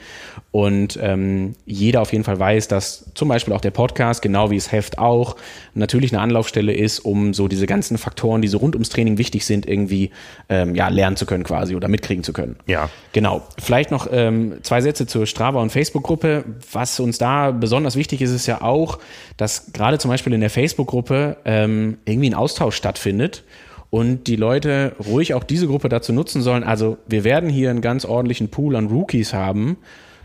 und ähm, jeder auf jeden Fall weiß, dass zum Beispiel auch der Podcast, genau wie das Heft auch, natürlich eine Anlaufstelle ist, um so diese ganzen Faktoren, die so rund ums Training wichtig sind, irgendwie ähm, ja, lernen zu können quasi oder mitkriegen zu können. Ja. Genau. Vielleicht noch ähm, zwei Sätze zur Strava- und Facebook-Gruppe. Was uns da besonders wichtig ist, ist ja auch, dass gerade zum Beispiel in der Facebook-Gruppe ähm, irgendwie ein Austausch stattfindet und die Leute ruhig auch diese Gruppe dazu nutzen sollen. Also wir werden hier einen ganz ordentlichen Pool an Rookies haben.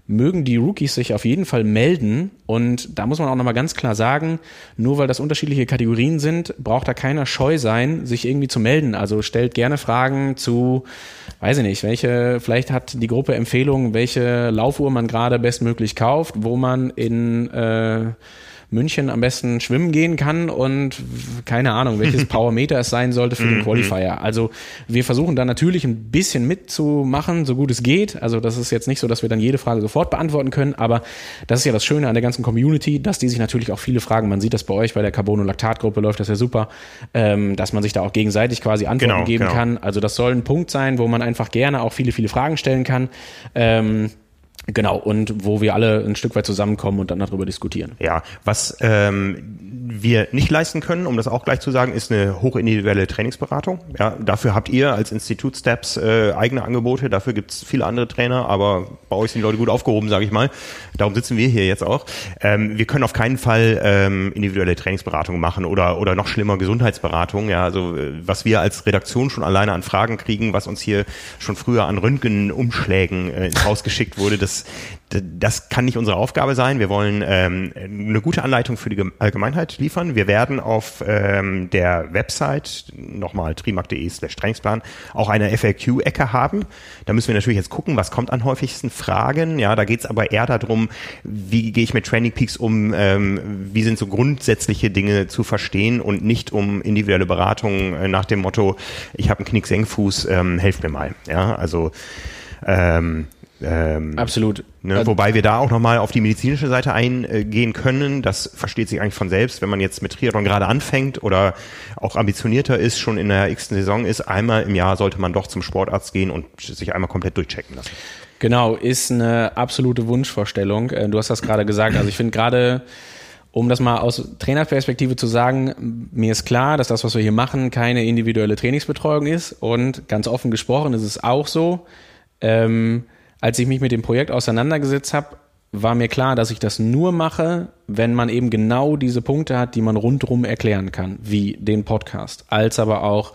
Mögen die Rookies sich auf jeden Fall melden. Und da muss man auch nochmal ganz klar sagen, nur weil das unterschiedliche Kategorien sind, braucht da keiner scheu sein, sich irgendwie zu melden. Also stellt gerne Fragen zu, weiß ich nicht, welche, vielleicht hat die Gruppe Empfehlungen, welche Laufuhr man gerade bestmöglich kauft, wo man in äh, München am besten schwimmen gehen kann und keine Ahnung, welches Powermeter es sein sollte für den mhm. Qualifier. Also wir versuchen da natürlich ein bisschen mitzumachen, so gut es geht. Also das ist jetzt nicht so, dass wir dann jede Frage sofort beantworten können, aber das ist ja das Schöne an der ganzen Community, dass die sich natürlich auch viele Fragen, man sieht das bei euch bei der Carbonolactat-Gruppe läuft das ja super, ähm, dass man sich da auch gegenseitig quasi Antworten genau, geben genau. kann. Also das soll ein Punkt sein, wo man einfach gerne auch viele, viele Fragen stellen kann. Ähm, Genau, und wo wir alle ein Stück weit zusammenkommen und dann darüber diskutieren. Ja, was ähm, wir nicht leisten können, um das auch gleich zu sagen, ist eine hochindividuelle Trainingsberatung. Ja, dafür habt ihr als Institut Steps äh, eigene Angebote, dafür gibt's viele andere Trainer, aber bei euch sind die Leute gut aufgehoben, sage ich mal. Darum sitzen wir hier jetzt auch. Ähm, wir können auf keinen Fall ähm, individuelle Trainingsberatung machen oder, oder noch schlimmer Gesundheitsberatung. Ja, also äh, was wir als Redaktion schon alleine an Fragen kriegen, was uns hier schon früher an Röntgenumschlägen äh, ins Haus geschickt wurde, das, das kann nicht unsere Aufgabe sein. Wir wollen ähm, eine gute Anleitung für die Allgemeinheit liefern. Wir werden auf ähm, der Website, nochmal trimark.de slash Trainingsplan, auch eine FAQ-Ecke haben. Da müssen wir natürlich jetzt gucken, was kommt an häufigsten Fragen. Ja, da geht es aber eher darum, wie gehe ich mit Training Peaks um, ähm, wie sind so grundsätzliche Dinge zu verstehen und nicht um individuelle Beratung äh, nach dem Motto, ich habe einen Knick-Senkfuß, ähm, helft mir mal. Ja, also ähm, ähm, Absolut. Ne, wobei wir da auch nochmal auf die medizinische Seite eingehen können. Das versteht sich eigentlich von selbst, wenn man jetzt mit Triathlon gerade anfängt oder auch ambitionierter ist, schon in der x Saison ist. Einmal im Jahr sollte man doch zum Sportarzt gehen und sich einmal komplett durchchecken lassen. Genau, ist eine absolute Wunschvorstellung. Äh, du hast das gerade gesagt. Also ich finde gerade, um das mal aus Trainerperspektive zu sagen, mir ist klar, dass das, was wir hier machen, keine individuelle Trainingsbetreuung ist. Und ganz offen gesprochen ist es auch so. Ähm, als ich mich mit dem Projekt auseinandergesetzt habe, war mir klar, dass ich das nur mache, wenn man eben genau diese Punkte hat, die man rundrum erklären kann, wie den Podcast, als aber auch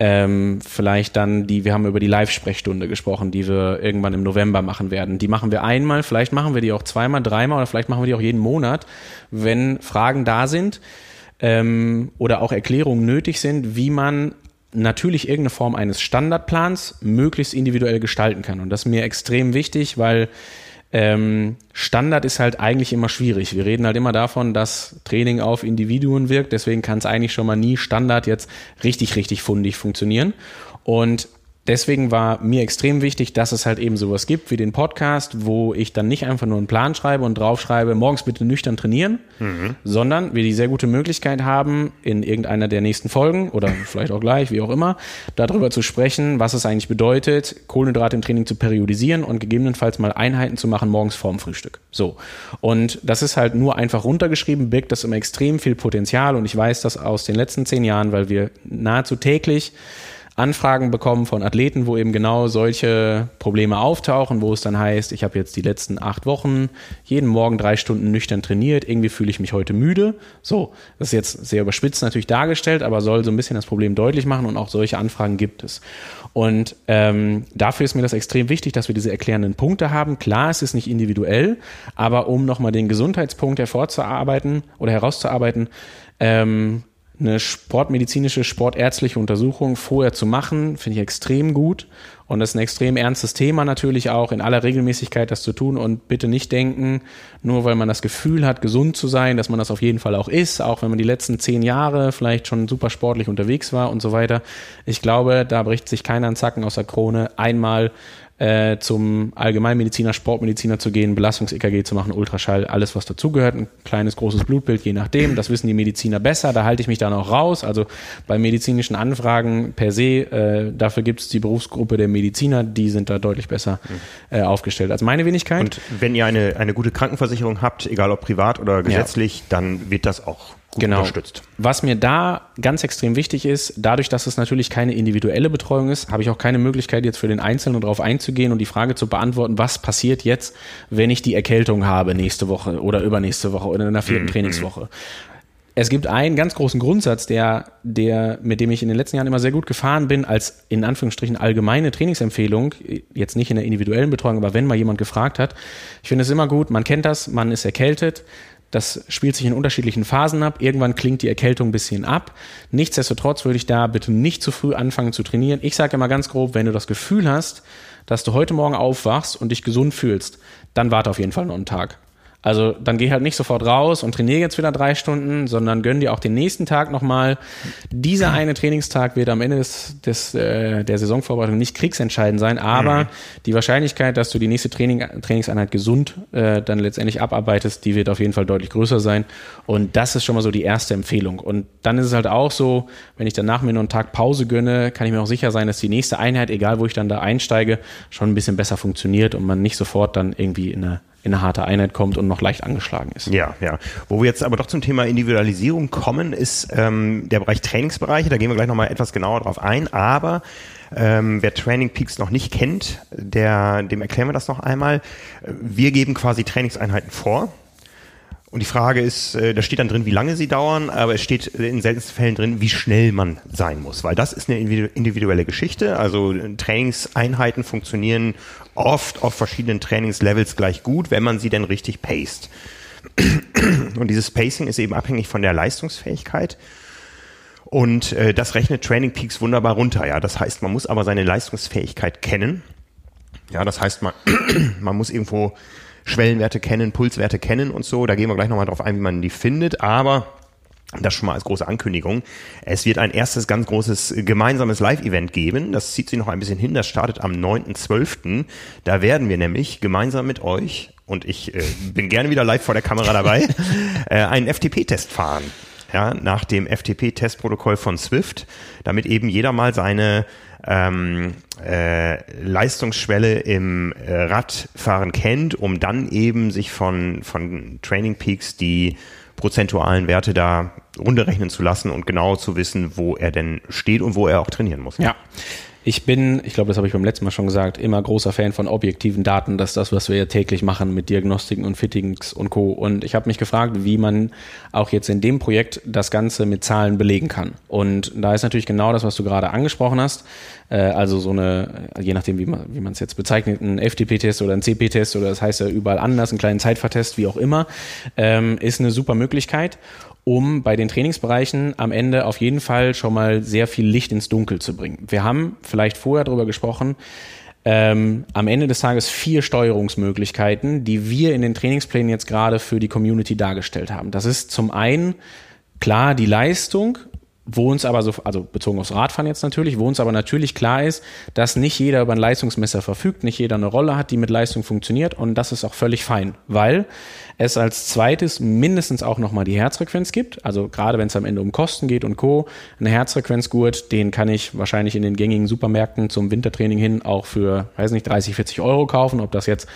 ähm, vielleicht dann die, wir haben über die Live-Sprechstunde gesprochen, die wir irgendwann im November machen werden. Die machen wir einmal, vielleicht machen wir die auch zweimal, dreimal oder vielleicht machen wir die auch jeden Monat, wenn Fragen da sind ähm, oder auch Erklärungen nötig sind, wie man natürlich irgendeine Form eines Standardplans möglichst individuell gestalten kann. Und das ist mir extrem wichtig, weil ähm, Standard ist halt eigentlich immer schwierig. Wir reden halt immer davon, dass Training auf Individuen wirkt. Deswegen kann es eigentlich schon mal nie Standard jetzt richtig, richtig fundig funktionieren. Und deswegen war mir extrem wichtig, dass es halt eben sowas gibt wie den Podcast, wo ich dann nicht einfach nur einen Plan schreibe und draufschreibe, morgens bitte nüchtern trainieren, mhm. sondern wir die sehr gute Möglichkeit haben, in irgendeiner der nächsten Folgen oder vielleicht auch gleich, wie auch immer, darüber zu sprechen, was es eigentlich bedeutet, Kohlenhydrate im Training zu periodisieren und gegebenenfalls mal Einheiten zu machen morgens vorm Frühstück. So. Und das ist halt nur einfach runtergeschrieben, birgt das immer extrem viel Potenzial und ich weiß das aus den letzten zehn Jahren, weil wir nahezu täglich Anfragen bekommen von Athleten, wo eben genau solche Probleme auftauchen, wo es dann heißt, ich habe jetzt die letzten acht Wochen jeden Morgen drei Stunden nüchtern trainiert, irgendwie fühle ich mich heute müde. So, das ist jetzt sehr überspitzt natürlich dargestellt, aber soll so ein bisschen das Problem deutlich machen und auch solche Anfragen gibt es. Und ähm, dafür ist mir das extrem wichtig, dass wir diese erklärenden Punkte haben. Klar, es ist nicht individuell, aber um nochmal den Gesundheitspunkt hervorzuarbeiten oder herauszuarbeiten, ähm, eine sportmedizinische, sportärztliche Untersuchung vorher zu machen, finde ich extrem gut. Und das ist ein extrem ernstes Thema natürlich auch, in aller Regelmäßigkeit das zu tun. Und bitte nicht denken, nur weil man das Gefühl hat, gesund zu sein, dass man das auf jeden Fall auch ist, auch wenn man die letzten zehn Jahre vielleicht schon super sportlich unterwegs war und so weiter. Ich glaube, da bricht sich keiner einen Zacken aus der Krone, einmal äh, zum Allgemeinmediziner, Sportmediziner zu gehen, Belastungs-EKG zu machen, Ultraschall, alles was dazugehört, ein kleines, großes Blutbild, je nachdem. Das wissen die Mediziner besser, da halte ich mich dann auch raus. Also bei medizinischen Anfragen per se, äh, dafür gibt es die Berufsgruppe der Mediziner, die sind da deutlich besser äh, aufgestellt als meine Wenigkeit. Und wenn ihr eine, eine gute Krankenversicherung habt, egal ob privat oder gesetzlich, ja. dann wird das auch genau. unterstützt. Was mir da ganz extrem wichtig ist, dadurch, dass es natürlich keine individuelle Betreuung ist, habe ich auch keine Möglichkeit, jetzt für den Einzelnen darauf einzugehen und die Frage zu beantworten, was passiert jetzt, wenn ich die Erkältung habe nächste Woche oder übernächste Woche oder in der vierten mhm. Trainingswoche. Es gibt einen ganz großen Grundsatz, der, der, mit dem ich in den letzten Jahren immer sehr gut gefahren bin, als in Anführungsstrichen allgemeine Trainingsempfehlung, jetzt nicht in der individuellen Betreuung, aber wenn mal jemand gefragt hat. Ich finde es immer gut, man kennt das, man ist erkältet, das spielt sich in unterschiedlichen Phasen ab. Irgendwann klingt die Erkältung ein bisschen ab. Nichtsdestotrotz würde ich da bitte nicht zu früh anfangen zu trainieren. Ich sage immer ganz grob, wenn du das Gefühl hast, dass du heute Morgen aufwachst und dich gesund fühlst, dann warte auf jeden Fall noch einen Tag. Also dann geh halt nicht sofort raus und trainiere jetzt wieder drei Stunden, sondern gönn dir auch den nächsten Tag nochmal. Dieser eine Trainingstag wird am Ende des, des, äh, der Saisonvorbereitung nicht kriegsentscheidend sein, aber mhm. die Wahrscheinlichkeit, dass du die nächste Training, Trainingseinheit gesund äh, dann letztendlich abarbeitest, die wird auf jeden Fall deutlich größer sein. Und das ist schon mal so die erste Empfehlung. Und dann ist es halt auch so, wenn ich danach mir noch einen Tag Pause gönne, kann ich mir auch sicher sein, dass die nächste Einheit, egal wo ich dann da einsteige, schon ein bisschen besser funktioniert und man nicht sofort dann irgendwie in eine in eine harte Einheit kommt und noch leicht angeschlagen ist. Ja, ja. Wo wir jetzt aber doch zum Thema Individualisierung kommen, ist ähm, der Bereich Trainingsbereiche. Da gehen wir gleich nochmal etwas genauer drauf ein. Aber ähm, wer Training Peaks noch nicht kennt, der, dem erklären wir das noch einmal. Wir geben quasi Trainingseinheiten vor. Und die Frage ist, äh, da steht dann drin, wie lange sie dauern, aber es steht in seltensten Fällen drin, wie schnell man sein muss, weil das ist eine individuelle Geschichte. Also Trainingseinheiten funktionieren oft auf verschiedenen Trainingslevels gleich gut, wenn man sie denn richtig paced. Und dieses Pacing ist eben abhängig von der Leistungsfähigkeit. Und äh, das rechnet Training Peaks wunderbar runter. Ja, das heißt, man muss aber seine Leistungsfähigkeit kennen. Ja, das heißt, man, man muss irgendwo Schwellenwerte kennen, Pulswerte kennen und so. Da gehen wir gleich nochmal drauf ein, wie man die findet. Aber das schon mal als große Ankündigung. Es wird ein erstes ganz großes gemeinsames Live-Event geben. Das zieht sich noch ein bisschen hin. Das startet am 9.12. Da werden wir nämlich gemeinsam mit euch, und ich äh, bin gerne wieder live vor der Kamera dabei, äh, einen FTP-Test fahren. Ja, nach dem FTP-Testprotokoll von Swift, damit eben jeder mal seine ähm, äh, Leistungsschwelle im äh, Radfahren kennt, um dann eben sich von, von Training Peaks die prozentualen Werte da runterrechnen zu lassen und genau zu wissen, wo er denn steht und wo er auch trainieren muss. Ja. Ich bin, ich glaube, das habe ich beim letzten Mal schon gesagt, immer großer Fan von objektiven Daten. Das ist das, was wir ja täglich machen mit Diagnostiken und Fittings und Co. Und ich habe mich gefragt, wie man auch jetzt in dem Projekt das Ganze mit Zahlen belegen kann. Und da ist natürlich genau das, was du gerade angesprochen hast. Äh, also so eine, je nachdem, wie man wie man es jetzt bezeichnet, ein FTP-Test oder ein CP-Test oder das heißt ja überall anders, einen kleinen Zeitvertest, wie auch immer, ähm, ist eine super Möglichkeit um bei den Trainingsbereichen am Ende auf jeden Fall schon mal sehr viel Licht ins Dunkel zu bringen. Wir haben vielleicht vorher darüber gesprochen, ähm, am Ende des Tages vier Steuerungsmöglichkeiten, die wir in den Trainingsplänen jetzt gerade für die Community dargestellt haben. Das ist zum einen klar die Leistung, wo uns aber so, also bezogen aufs Radfahren jetzt natürlich, wo uns aber natürlich klar ist, dass nicht jeder über ein Leistungsmesser verfügt, nicht jeder eine Rolle hat, die mit Leistung funktioniert und das ist auch völlig fein, weil es als zweites mindestens auch nochmal die Herzfrequenz gibt, also gerade wenn es am Ende um Kosten geht und Co., ein Herzfrequenzgurt, den kann ich wahrscheinlich in den gängigen Supermärkten zum Wintertraining hin auch für, weiß nicht, 30, 40 Euro kaufen, ob das jetzt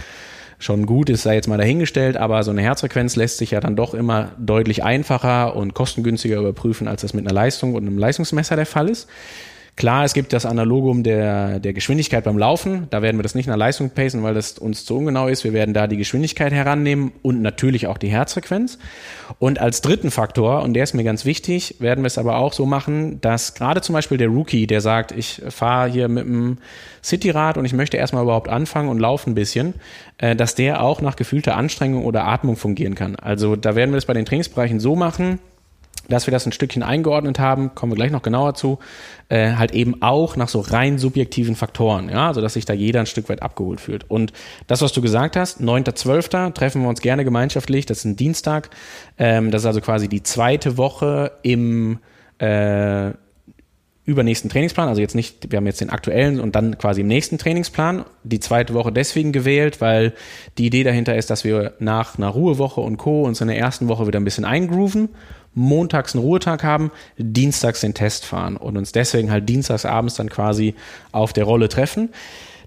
schon gut ist, sei jetzt mal dahingestellt, aber so eine Herzfrequenz lässt sich ja dann doch immer deutlich einfacher und kostengünstiger überprüfen, als das mit einer Leistung und einem Leistungsmesser der Fall ist. Klar, es gibt das Analogum der, der Geschwindigkeit beim Laufen. Da werden wir das nicht nach Leistung pacen, weil das uns zu ungenau ist. Wir werden da die Geschwindigkeit herannehmen und natürlich auch die Herzfrequenz. Und als dritten Faktor, und der ist mir ganz wichtig, werden wir es aber auch so machen, dass gerade zum Beispiel der Rookie, der sagt, ich fahre hier mit dem Cityrad und ich möchte erstmal überhaupt anfangen und laufen ein bisschen, äh, dass der auch nach gefühlter Anstrengung oder Atmung fungieren kann. Also da werden wir es bei den Trainingsbereichen so machen, dass wir das ein Stückchen eingeordnet haben, kommen wir gleich noch genauer zu, äh, halt eben auch nach so rein subjektiven Faktoren, ja, also dass sich da jeder ein Stück weit abgeholt fühlt. Und das, was du gesagt hast, 9.12. treffen wir uns gerne gemeinschaftlich, das ist ein Dienstag, ähm, das ist also quasi die zweite Woche im äh, übernächsten Trainingsplan, also jetzt nicht, wir haben jetzt den aktuellen und dann quasi im nächsten Trainingsplan, die zweite Woche deswegen gewählt, weil die Idee dahinter ist, dass wir nach einer Ruhewoche und Co. uns in der ersten Woche wieder ein bisschen eingrooven montags einen Ruhetag haben, dienstags den Test fahren und uns deswegen halt dienstags abends dann quasi auf der Rolle treffen.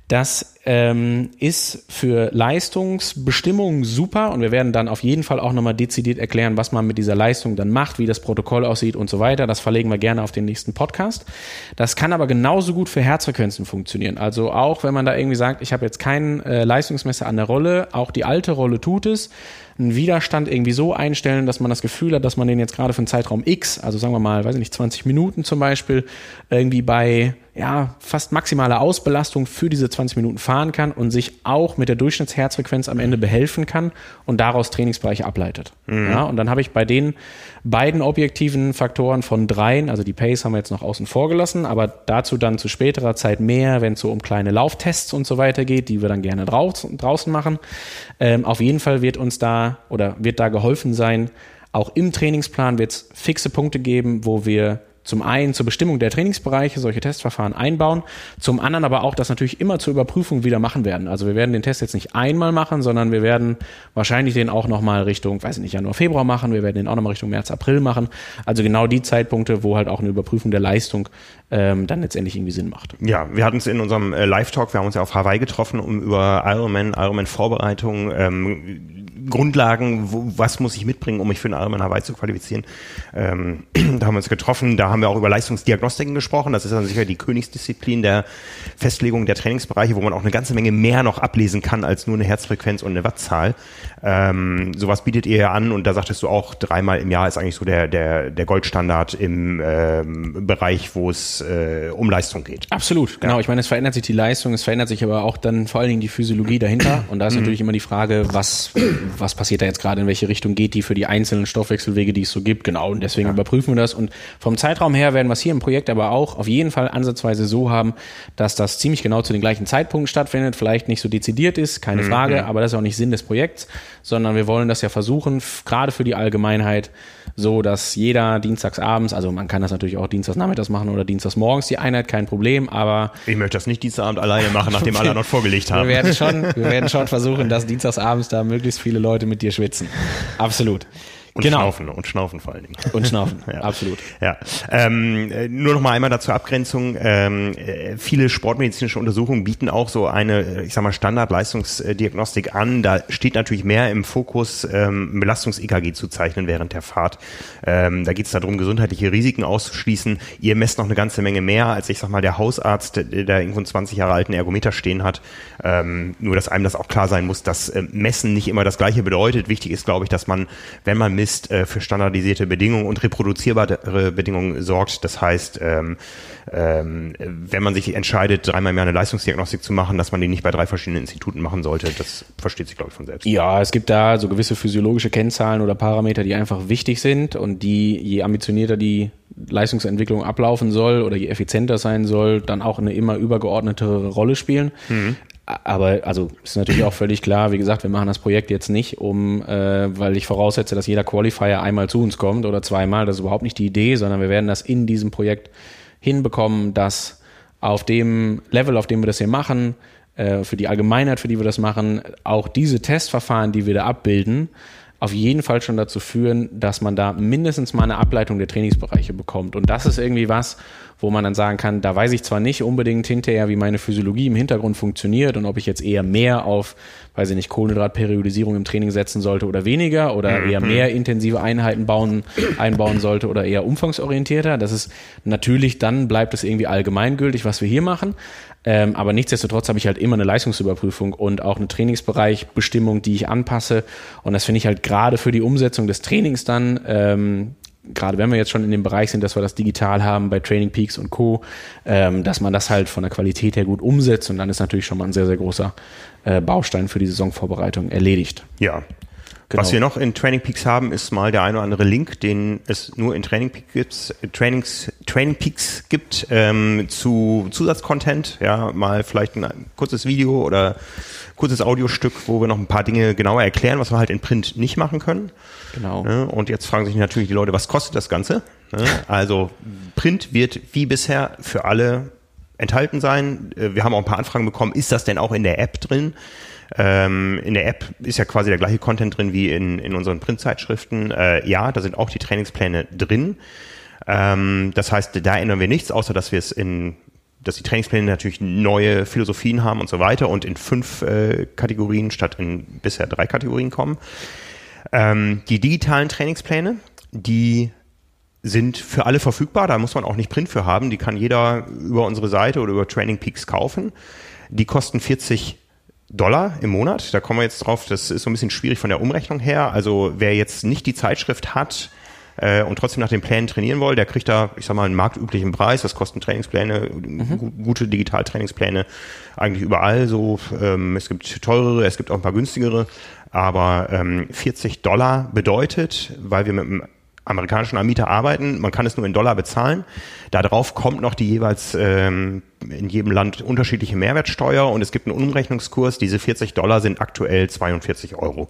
Das ähm, ist für Leistungsbestimmungen super und wir werden dann auf jeden Fall auch nochmal dezidiert erklären, was man mit dieser Leistung dann macht, wie das Protokoll aussieht und so weiter. Das verlegen wir gerne auf den nächsten Podcast. Das kann aber genauso gut für Herzfrequenzen funktionieren. Also auch wenn man da irgendwie sagt, ich habe jetzt kein äh, Leistungsmesser an der Rolle, auch die alte Rolle tut es einen Widerstand irgendwie so einstellen, dass man das Gefühl hat, dass man den jetzt gerade für einen Zeitraum X, also sagen wir mal, weiß ich nicht, 20 Minuten zum Beispiel, irgendwie bei ja, fast maximaler Ausbelastung für diese 20 Minuten fahren kann und sich auch mit der Durchschnittsherzfrequenz am Ende behelfen kann und daraus Trainingsbereiche ableitet. Mhm. Ja, und dann habe ich bei den beiden objektiven Faktoren von dreien, also die Pace haben wir jetzt noch außen vor gelassen, aber dazu dann zu späterer Zeit mehr, wenn es so um kleine Lauftests und so weiter geht, die wir dann gerne draußen, draußen machen. Ähm, auf jeden Fall wird uns da oder wird da geholfen sein, auch im Trainingsplan wird es fixe Punkte geben, wo wir zum einen zur Bestimmung der Trainingsbereiche solche Testverfahren einbauen, zum anderen aber auch das natürlich immer zur Überprüfung wieder machen werden. Also wir werden den Test jetzt nicht einmal machen, sondern wir werden wahrscheinlich den auch nochmal Richtung, weiß ich nicht, Januar, Februar machen, wir werden den auch nochmal Richtung März, April machen. Also genau die Zeitpunkte, wo halt auch eine Überprüfung der Leistung ähm, dann letztendlich irgendwie Sinn macht. Ja, wir hatten es in unserem äh, Live-Talk, wir haben uns ja auf Hawaii getroffen, um über Ironman, Ironman-Vorbereitung, ähm, Grundlagen, wo, was muss ich mitbringen, um mich für einen Ironman Hawaii zu qualifizieren. Ähm, da haben wir uns getroffen, da haben wir auch über Leistungsdiagnostiken gesprochen. Das ist dann sicher die Königsdisziplin der Festlegung der Trainingsbereiche, wo man auch eine ganze Menge mehr noch ablesen kann als nur eine Herzfrequenz und eine Wattzahl. Ähm, sowas bietet ihr ja an und da sagtest du auch, dreimal im Jahr ist eigentlich so der, der, der Goldstandard im ähm, Bereich, wo es äh, um Leistung geht. Absolut, genau. Ja. Ich meine, es verändert sich die Leistung, es verändert sich aber auch dann vor allen Dingen die Physiologie dahinter und da ist mhm. natürlich immer die Frage, was was passiert da jetzt gerade, in welche Richtung geht die für die einzelnen Stoffwechselwege, die es so gibt. Genau, und deswegen ja. überprüfen wir das. Und vom Zeitraum her werden wir es hier im Projekt aber auch auf jeden Fall ansatzweise so haben, dass das ziemlich genau zu den gleichen Zeitpunkten stattfindet. Vielleicht nicht so dezidiert ist, keine mhm. Frage, aber das ist auch nicht Sinn des Projekts, sondern wir wollen das ja versuchen, gerade für die Allgemeinheit, so dass jeder dienstags abends, also man kann das natürlich auch dienstags nachmittags machen oder dienstags morgens die Einheit, kein Problem, aber. Ich möchte das nicht Dienstagabend alleine machen, nachdem alle noch vorgelegt haben. Wir werden schon, wir werden schon versuchen, dass dienstags abends da möglichst viele Leute mit dir schwitzen. Absolut. Und Genau. Schnaufen und Schnaufen vor allen Dingen. Und Schnaufen, Ja. absolut. Ja, ähm, äh, nur noch mal einmal dazu Abgrenzung. Ähm, äh, viele sportmedizinische Untersuchungen bieten auch so eine, äh, ich sag mal, Standard-Leistungsdiagnostik an. Da steht natürlich mehr im Fokus, ähm, Belastungs-EKG zu zeichnen während der Fahrt. Ähm, da geht es darum, gesundheitliche Risiken auszuschließen. Ihr messt noch eine ganze Menge mehr, als ich sag mal, der Hausarzt, der, der irgendwo einen 20 Jahre alten Ergometer stehen hat. Ähm, nur, dass einem das auch klar sein muss, dass äh, Messen nicht immer das Gleiche bedeutet. Wichtig ist, glaube ich, dass man, wenn man misst, äh, für standardisierte Bedingungen und reproduzierbare Bedingungen sorgt. Das heißt, ähm, ähm, wenn man sich entscheidet, dreimal im Jahr eine Leistungsdiagnostik zu machen, dass man die nicht bei drei verschiedenen Instituten machen sollte. Das versteht sich, glaube ich, von selbst. Ja, es gibt da so gewisse physiologische Kennzahlen oder Parameter, die einfach wichtig sind und die, je ambitionierter die Leistungsentwicklung ablaufen soll oder je effizienter sein soll, dann auch eine immer übergeordnetere Rolle spielen. Aber also ist natürlich auch völlig klar, wie gesagt, wir machen das Projekt jetzt nicht, um, äh, weil ich voraussetze, dass jeder Qualifier einmal zu uns kommt oder zweimal. Das ist überhaupt nicht die Idee, sondern wir werden das in diesem Projekt hinbekommen, dass auf dem Level, auf dem wir das hier machen, äh, für die Allgemeinheit, für die wir das machen, auch diese Testverfahren, die wir da abbilden, auf jeden Fall schon dazu führen, dass man da mindestens mal eine Ableitung der Trainingsbereiche bekommt. Und das ist irgendwie was, wo man dann sagen kann, da weiß ich zwar nicht unbedingt hinterher, wie meine Physiologie im Hintergrund funktioniert und ob ich jetzt eher mehr auf, weiß ich nicht, Kohlenhydratperiodisierung im Training setzen sollte oder weniger oder eher mehr intensive Einheiten bauen, einbauen sollte oder eher umfangsorientierter. Das ist natürlich, dann bleibt es irgendwie allgemeingültig, was wir hier machen. Ähm, aber nichtsdestotrotz habe ich halt immer eine Leistungsüberprüfung und auch eine Trainingsbereichbestimmung, die ich anpasse. Und das finde ich halt gerade für die Umsetzung des Trainings dann, ähm, gerade wenn wir jetzt schon in dem Bereich sind, dass wir das digital haben bei Training Peaks und Co., ähm, dass man das halt von der Qualität her gut umsetzt und dann ist natürlich schon mal ein sehr, sehr großer äh, Baustein für die Saisonvorbereitung erledigt. Ja. Genau. Was wir noch in Training Peaks haben, ist mal der eine oder andere Link, den es nur in Training Peaks gibt, Trainings, Training Peaks gibt ähm, zu Zusatzcontent. Ja, mal vielleicht ein kurzes Video oder kurzes Audiostück, wo wir noch ein paar Dinge genauer erklären, was wir halt in Print nicht machen können. Genau. Ne? Und jetzt fragen sich natürlich die Leute, was kostet das Ganze? Ne? Also Print wird wie bisher für alle enthalten sein. Äh, Wir haben auch ein paar Anfragen bekommen, ist das denn auch in der App drin? Ähm, in der App ist ja quasi der gleiche Content drin wie in, in unseren Printzeitschriften. Äh, ja, da sind auch die Trainingspläne drin. Ähm, das heißt, da ändern wir nichts, außer dass wir es in dass die Trainingspläne natürlich neue Philosophien haben und so weiter und in fünf äh, Kategorien statt in bisher drei Kategorien kommen. Ähm, die digitalen Trainingspläne, die sind für alle verfügbar. Da muss man auch nicht Print für haben. Die kann jeder über unsere Seite oder über Training Peaks kaufen. Die kosten 40 Dollar im Monat. Da kommen wir jetzt drauf. Das ist so ein bisschen schwierig von der Umrechnung her. Also wer jetzt nicht die Zeitschrift hat, äh, und trotzdem nach den Plänen trainieren will, der kriegt da, ich sag mal, einen marktüblichen Preis. Das kosten Trainingspläne, gu gute Digitaltrainingspläne eigentlich überall so. Ähm, es gibt teurere, es gibt auch ein paar günstigere. Aber ähm, 40 Dollar bedeutet, weil wir mit einem amerikanischen Anbieter arbeiten, man kann es nur in Dollar bezahlen. Darauf kommt noch die jeweils ähm, in jedem Land unterschiedliche Mehrwertsteuer und es gibt einen Umrechnungskurs. Diese 40 Dollar sind aktuell 42 Euro.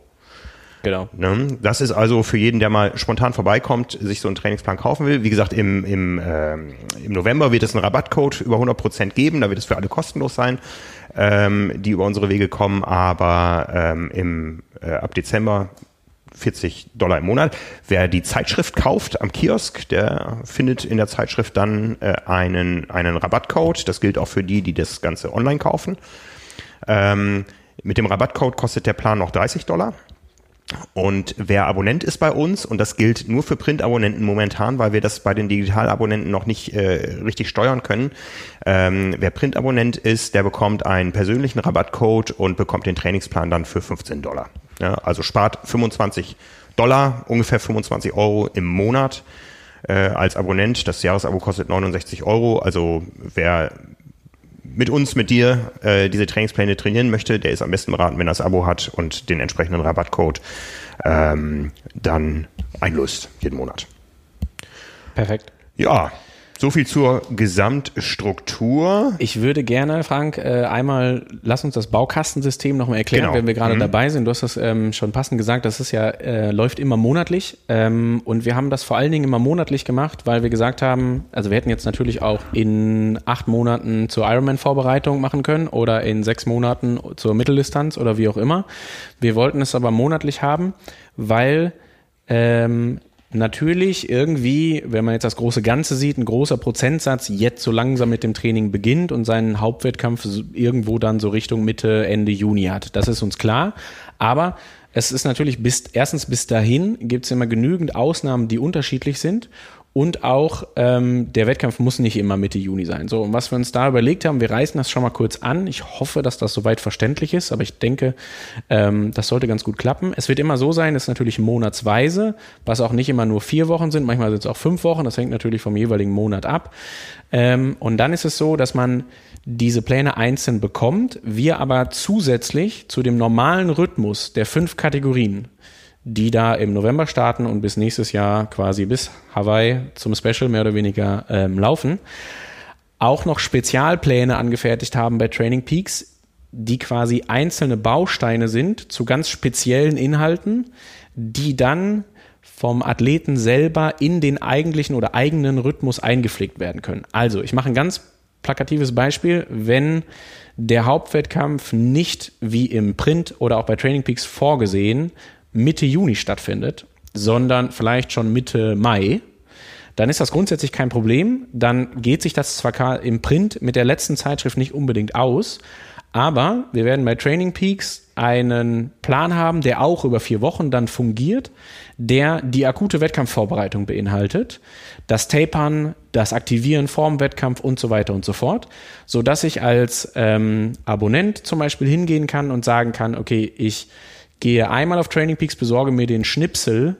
Genau. Ne? Das ist also für jeden, der mal spontan vorbeikommt, sich so einen Trainingsplan kaufen will. Wie gesagt, im, im, ähm, im November wird es einen Rabattcode über 100 Prozent geben. Da wird es für alle kostenlos sein, ähm, die über unsere Wege kommen. Aber ähm, im, äh, ab Dezember 40 Dollar im Monat. Wer die Zeitschrift kauft am Kiosk, der findet in der Zeitschrift dann äh, einen, einen Rabattcode. Das gilt auch für die, die das Ganze online kaufen. Ähm, mit dem Rabattcode kostet der Plan noch 30 Dollar. Und wer Abonnent ist bei uns, und das gilt nur für Print-Abonnenten momentan, weil wir das bei den Digital-Abonnenten noch nicht äh, richtig steuern können. Ähm, wer Print-Abonnent ist, der bekommt einen persönlichen Rabattcode und bekommt den Trainingsplan dann für 15 Dollar. Ja, also spart 25 Dollar, ungefähr 25 Euro im Monat äh, als Abonnent. Das Jahresabo kostet 69 Euro. Also wer mit uns, mit dir äh, diese Trainingspläne trainieren möchte, der ist am besten beraten, wenn er das Abo hat und den entsprechenden Rabattcode ähm, dann einlöst jeden Monat. Perfekt. Ja, so viel zur Gesamtstruktur. Ich würde gerne, Frank, äh, einmal lass uns das Baukastensystem nochmal erklären, Genau. wenn wir gerade Mhm. dabei sind. Du hast das ähm, schon passend gesagt, das ist ja, äh, läuft immer monatlich. Ähm, und wir haben das vor allen Dingen immer monatlich gemacht, weil wir gesagt haben, also wir hätten jetzt natürlich auch in acht Monaten zur Ironman-Vorbereitung machen können oder in sechs Monaten zur Mitteldistanz oder wie auch immer. Wir wollten es aber monatlich haben, weil ähm, natürlich irgendwie, wenn man jetzt das große Ganze sieht, ein großer Prozentsatz jetzt so langsam mit dem Training beginnt und seinen Hauptwettkampf irgendwo dann so Richtung Mitte, Ende Juni hat. Das ist uns klar. Aber es ist natürlich bis, erstens bis dahin gibt es immer genügend Ausnahmen, die unterschiedlich sind. Und auch ähm, der Wettkampf muss nicht immer Mitte Juni sein. So, und was wir uns da überlegt haben, wir reißen das schon mal kurz an. Ich hoffe, dass das soweit verständlich ist, aber ich denke, ähm, das sollte ganz gut klappen. Es wird immer so sein, es ist natürlich monatsweise, was auch nicht immer nur vier Wochen sind, manchmal sind es auch fünf Wochen, das hängt natürlich vom jeweiligen Monat ab. Ähm, und dann ist es so, dass man diese Pläne einzeln bekommt, wir aber zusätzlich zu dem normalen Rhythmus der fünf Kategorien die da im November starten und bis nächstes Jahr quasi bis Hawaii zum Special mehr oder weniger ähm, laufen, auch noch Spezialpläne angefertigt haben bei Training Peaks, die quasi einzelne Bausteine sind zu ganz speziellen Inhalten, die dann vom Athleten selber in den eigentlichen oder eigenen Rhythmus eingepflegt werden können. Also, ich mache ein ganz plakatives Beispiel, wenn der Hauptwettkampf nicht wie im Print oder auch bei Training Peaks vorgesehen Mitte Juni stattfindet, sondern vielleicht schon Mitte Mai, dann ist das grundsätzlich kein Problem. Dann geht sich das zwar im Print mit der letzten Zeitschrift nicht unbedingt aus, aber wir werden bei Training Peaks einen Plan haben, der auch über vier Wochen dann fungiert, der die akute Wettkampfvorbereitung beinhaltet, das Tapern, das Aktivieren vorm Wettkampf und so weiter und so fort, so dass ich als ähm, Abonnent zum Beispiel hingehen kann und sagen kann, okay, ich gehe einmal auf Training Peaks, besorge mir den Schnipsel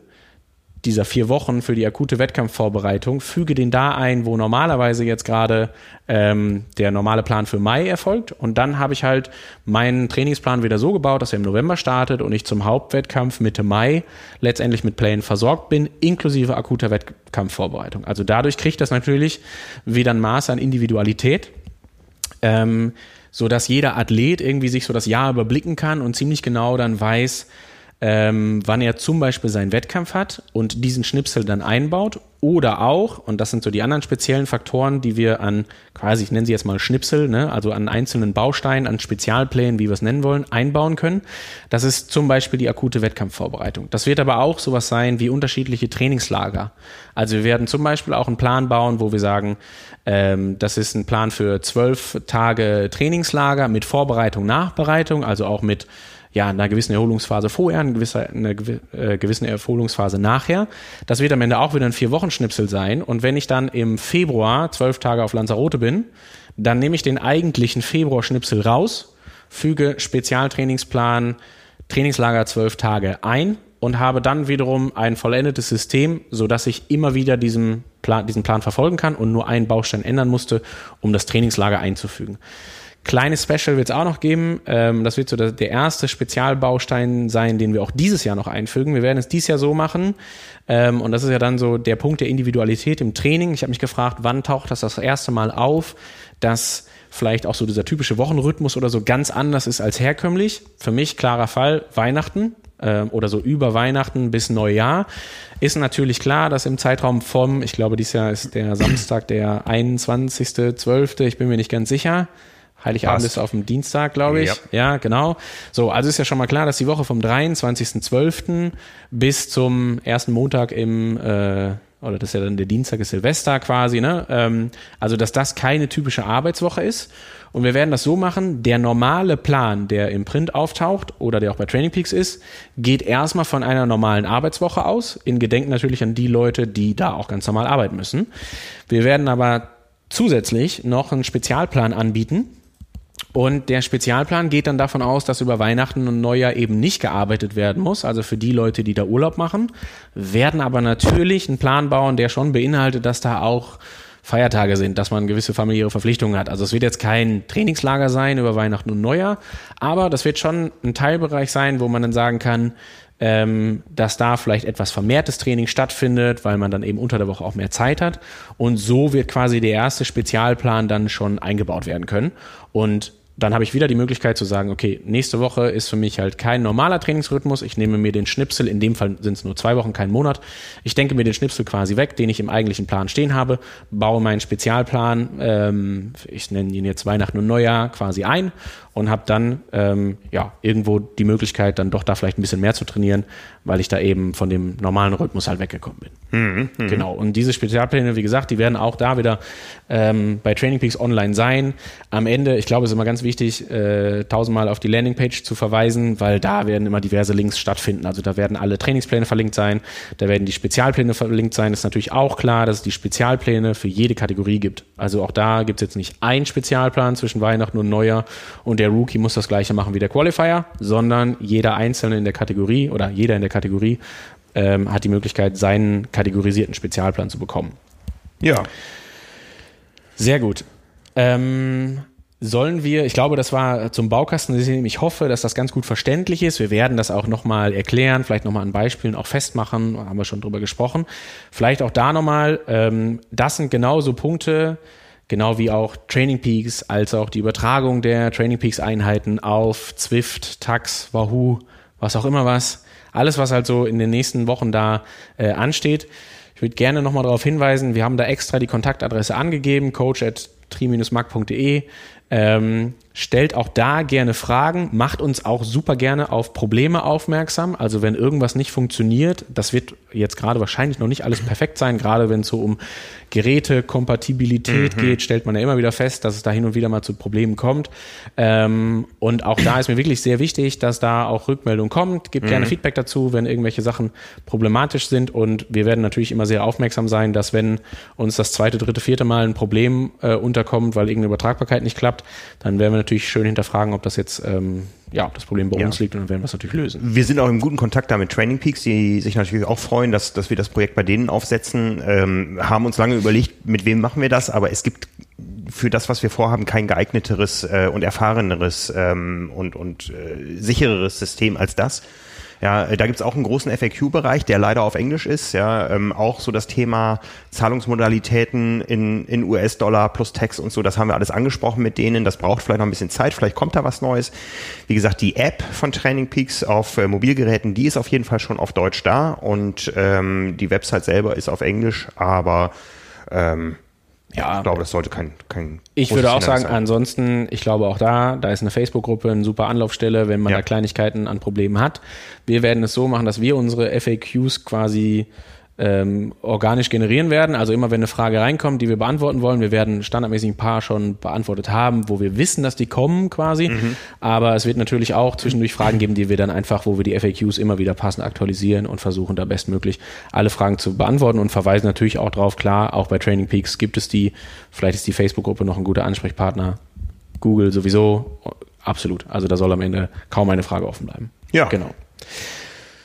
dieser vier Wochen für die akute Wettkampfvorbereitung, füge den da ein, wo normalerweise jetzt gerade ähm, der normale Plan für Mai erfolgt. Und dann habe ich halt meinen Trainingsplan wieder so gebaut, dass er im November startet und ich zum Hauptwettkampf Mitte Mai letztendlich mit Plänen versorgt bin, inklusive akuter Wettkampfvorbereitung. Also dadurch kriegt das natürlich wieder ein Maß an Individualität. Ähm, so dass jeder Athlet irgendwie sich so das Jahr überblicken kann und ziemlich genau dann weiß, ähm, wann er zum Beispiel seinen Wettkampf hat und diesen Schnipsel dann einbaut oder auch, und das sind so die anderen speziellen Faktoren, die wir an, quasi, ich nenne sie jetzt mal Schnipsel, ne, also an einzelnen Bausteinen, an Spezialplänen, wie wir es nennen wollen, einbauen können. Das ist zum Beispiel die akute Wettkampfvorbereitung. Das wird aber auch sowas sein wie unterschiedliche Trainingslager. Also wir werden zum Beispiel auch einen Plan bauen, wo wir sagen, ähm, das ist ein Plan für zwölf Tage Trainingslager mit Vorbereitung, Nachbereitung, also auch mit ja, einer gewissen Erholungsphase vorher, eine gewisse, eine äh, gewissen Erholungsphase nachher. Das wird am Ende auch wieder ein Vier-Wochen-Schnipsel sein. Und wenn ich dann im Februar zwölf Tage auf Lanzarote bin, dann nehme ich den eigentlichen Februar-Schnipsel raus, füge Spezialtrainingsplan, Trainingslager zwölf Tage ein und habe dann wiederum ein vollendetes System, so dass ich immer wieder diesen Plan, diesen Plan verfolgen kann und nur einen Baustein ändern musste, um das Trainingslager einzufügen. Kleines Special wird es auch noch geben. Ähm, das wird so der, der, erste Spezialbaustein sein, den wir auch dieses Jahr noch einfügen. Wir werden es dieses Jahr so machen. Ähm, und das ist ja dann so der Punkt der Individualität im Training. Ich habe mich gefragt, wann taucht das das erste Mal auf, dass vielleicht auch so dieser typische Wochenrhythmus oder so ganz anders ist als herkömmlich. Für mich klarer Fall Weihnachten ähm, oder so über Weihnachten bis Neujahr. Ist natürlich klar, dass im Zeitraum vom, ich glaube, dieses Jahr ist der Samstag der 21.12., ich bin mir nicht ganz sicher, Heiligabend Passt. ist auf dem Dienstag, glaube ich. Ja. ja. genau. So, also ist ja schon mal klar, dass die Woche vom 23.12. bis zum ersten Montag im, äh, oder das ist ja dann der Dienstag ist Silvester quasi, ne? Ähm, also, dass das keine typische Arbeitswoche ist. Und wir werden das so machen, der normale Plan, der im Print auftaucht oder der auch bei Training Peaks ist, geht erstmal von einer normalen Arbeitswoche aus, in Gedenken natürlich an die Leute, die da auch ganz normal arbeiten müssen. Wir werden aber zusätzlich noch einen Spezialplan anbieten, und der Spezialplan geht dann davon aus, dass über Weihnachten und Neujahr eben nicht gearbeitet werden muss. Also für die Leute, die da Urlaub machen, werden aber natürlich einen Plan bauen, der schon beinhaltet, dass da auch Feiertage sind, dass man gewisse familiäre Verpflichtungen hat. Also es wird jetzt kein Trainingslager sein über Weihnachten und Neujahr, aber das wird schon ein Teilbereich sein, wo man dann sagen kann, ähm, dass da vielleicht etwas vermehrtes Training stattfindet, weil man dann eben unter der Woche auch mehr Zeit hat. Und so wird quasi der erste Spezialplan dann schon eingebaut werden können. Und dann habe ich wieder die Möglichkeit zu sagen, okay, nächste Woche ist für mich halt kein normaler Trainingsrhythmus. Ich nehme mir den Schnipsel, in dem Fall sind es nur zwei Wochen, kein Monat. Ich denke mir den Schnipsel quasi weg, den ich im eigentlichen Plan stehen habe, baue meinen Spezialplan, ähm, ich nenne ihn jetzt Weihnachten und Neujahr quasi ein und habe dann ähm, ja irgendwo die Möglichkeit, dann doch da vielleicht ein bisschen mehr zu trainieren, weil ich da eben von dem normalen Rhythmus halt weggekommen bin. Mhm, mh. Genau. Und diese Spezialpläne, wie gesagt, die werden auch da wieder ähm, bei Training Peaks online sein. Am Ende, ich glaube, es ist immer ganz wichtig, äh, tausendmal auf die Landingpage zu verweisen, weil da werden immer diverse Links stattfinden. Also da werden alle Trainingspläne verlinkt sein, da werden die Spezialpläne verlinkt sein. Ist natürlich auch klar, dass es die Spezialpläne für jede Kategorie gibt. Also auch da gibt es jetzt nicht einen Spezialplan zwischen Weihnachten und Neujahr und der Rookie muss das gleiche machen wie der Qualifier, sondern jeder Einzelne in der Kategorie oder jeder in der Kategorie ähm, hat die Möglichkeit, seinen kategorisierten Spezialplan zu bekommen. Ja. Sehr gut. Ähm, sollen wir, ich glaube, das war zum Baukastensystem, ich hoffe, dass das ganz gut verständlich ist. Wir werden das auch nochmal erklären, vielleicht nochmal an Beispielen auch festmachen, haben wir schon drüber gesprochen. Vielleicht auch da nochmal, ähm, das sind genauso Punkte, genau wie auch Training Peaks, als auch die Übertragung der Training Peaks Einheiten auf Zwift, Tax, Wahoo, was auch immer was. Alles, was halt so in den nächsten Wochen da äh, ansteht. Ich würde gerne nochmal darauf hinweisen, wir haben da extra die Kontaktadresse angegeben, coach at tri-mark.de. Ähm, stellt auch da gerne Fragen, macht uns auch super gerne auf Probleme aufmerksam. Also wenn irgendwas nicht funktioniert, das wird jetzt gerade wahrscheinlich noch nicht alles perfekt sein, gerade wenn es so um Gerätekompatibilität mhm. geht, stellt man ja immer wieder fest, dass es da hin und wieder mal zu Problemen kommt. Ähm, und auch da ist mir wirklich sehr wichtig, dass da auch Rückmeldung kommt. Gebt mhm. gerne Feedback dazu, wenn irgendwelche Sachen problematisch sind. Und wir werden natürlich immer sehr aufmerksam sein, dass wenn uns das zweite, dritte, vierte Mal ein Problem äh, unterkommt, weil irgendeine Übertragbarkeit nicht klappt, dann werden wir natürlich schön hinterfragen, ob das jetzt ähm, ja, das Problem bei ja. uns liegt und dann werden wir es natürlich lösen. Wir sind auch im guten Kontakt da mit Training Peaks, die sich natürlich auch freuen, dass, dass wir das Projekt bei denen aufsetzen. Ähm, haben uns lange überlegt, mit wem machen wir das, aber es gibt für das, was wir vorhaben, kein geeigneteres äh, und erfahreneres ähm, und, und äh, sichereres System als das. Ja, da gibt's auch einen großen FAQ-Bereich, der leider auf Englisch ist. Ja, ähm, auch so das Thema Zahlungsmodalitäten in, in US-Dollar plus Tax und so, das haben wir alles angesprochen mit denen. Das braucht vielleicht noch ein bisschen Zeit, vielleicht kommt da was Neues. Wie gesagt, die App von Training Peaks auf äh, Mobilgeräten, die ist auf jeden Fall schon auf Deutsch da und ähm, die Website selber ist auf Englisch, aber ähm, ja, ich glaube, das sollte kein, kein Ich würde auch sagen, sein. ansonsten, ich glaube auch da, da ist eine Facebook-Gruppe eine super Anlaufstelle, wenn man ja. da Kleinigkeiten an Problemen hat. Wir werden es so machen, dass wir unsere FAQs quasi ähm, organisch generieren werden. Also immer wenn eine Frage reinkommt, die wir beantworten wollen, wir werden standardmäßig ein paar schon beantwortet haben, wo wir wissen, dass die kommen quasi. Mhm. Aber es wird natürlich auch zwischendurch Fragen geben, die wir dann einfach, wo wir die FAQs immer wieder passend aktualisieren und versuchen da bestmöglich alle Fragen zu beantworten und verweisen natürlich auch drauf, klar, auch bei Training Peaks gibt es die, vielleicht ist die Facebook-Gruppe noch ein guter Ansprechpartner. Google sowieso, absolut. Also da soll am Ende kaum eine Frage offen bleiben. Ja. Genau.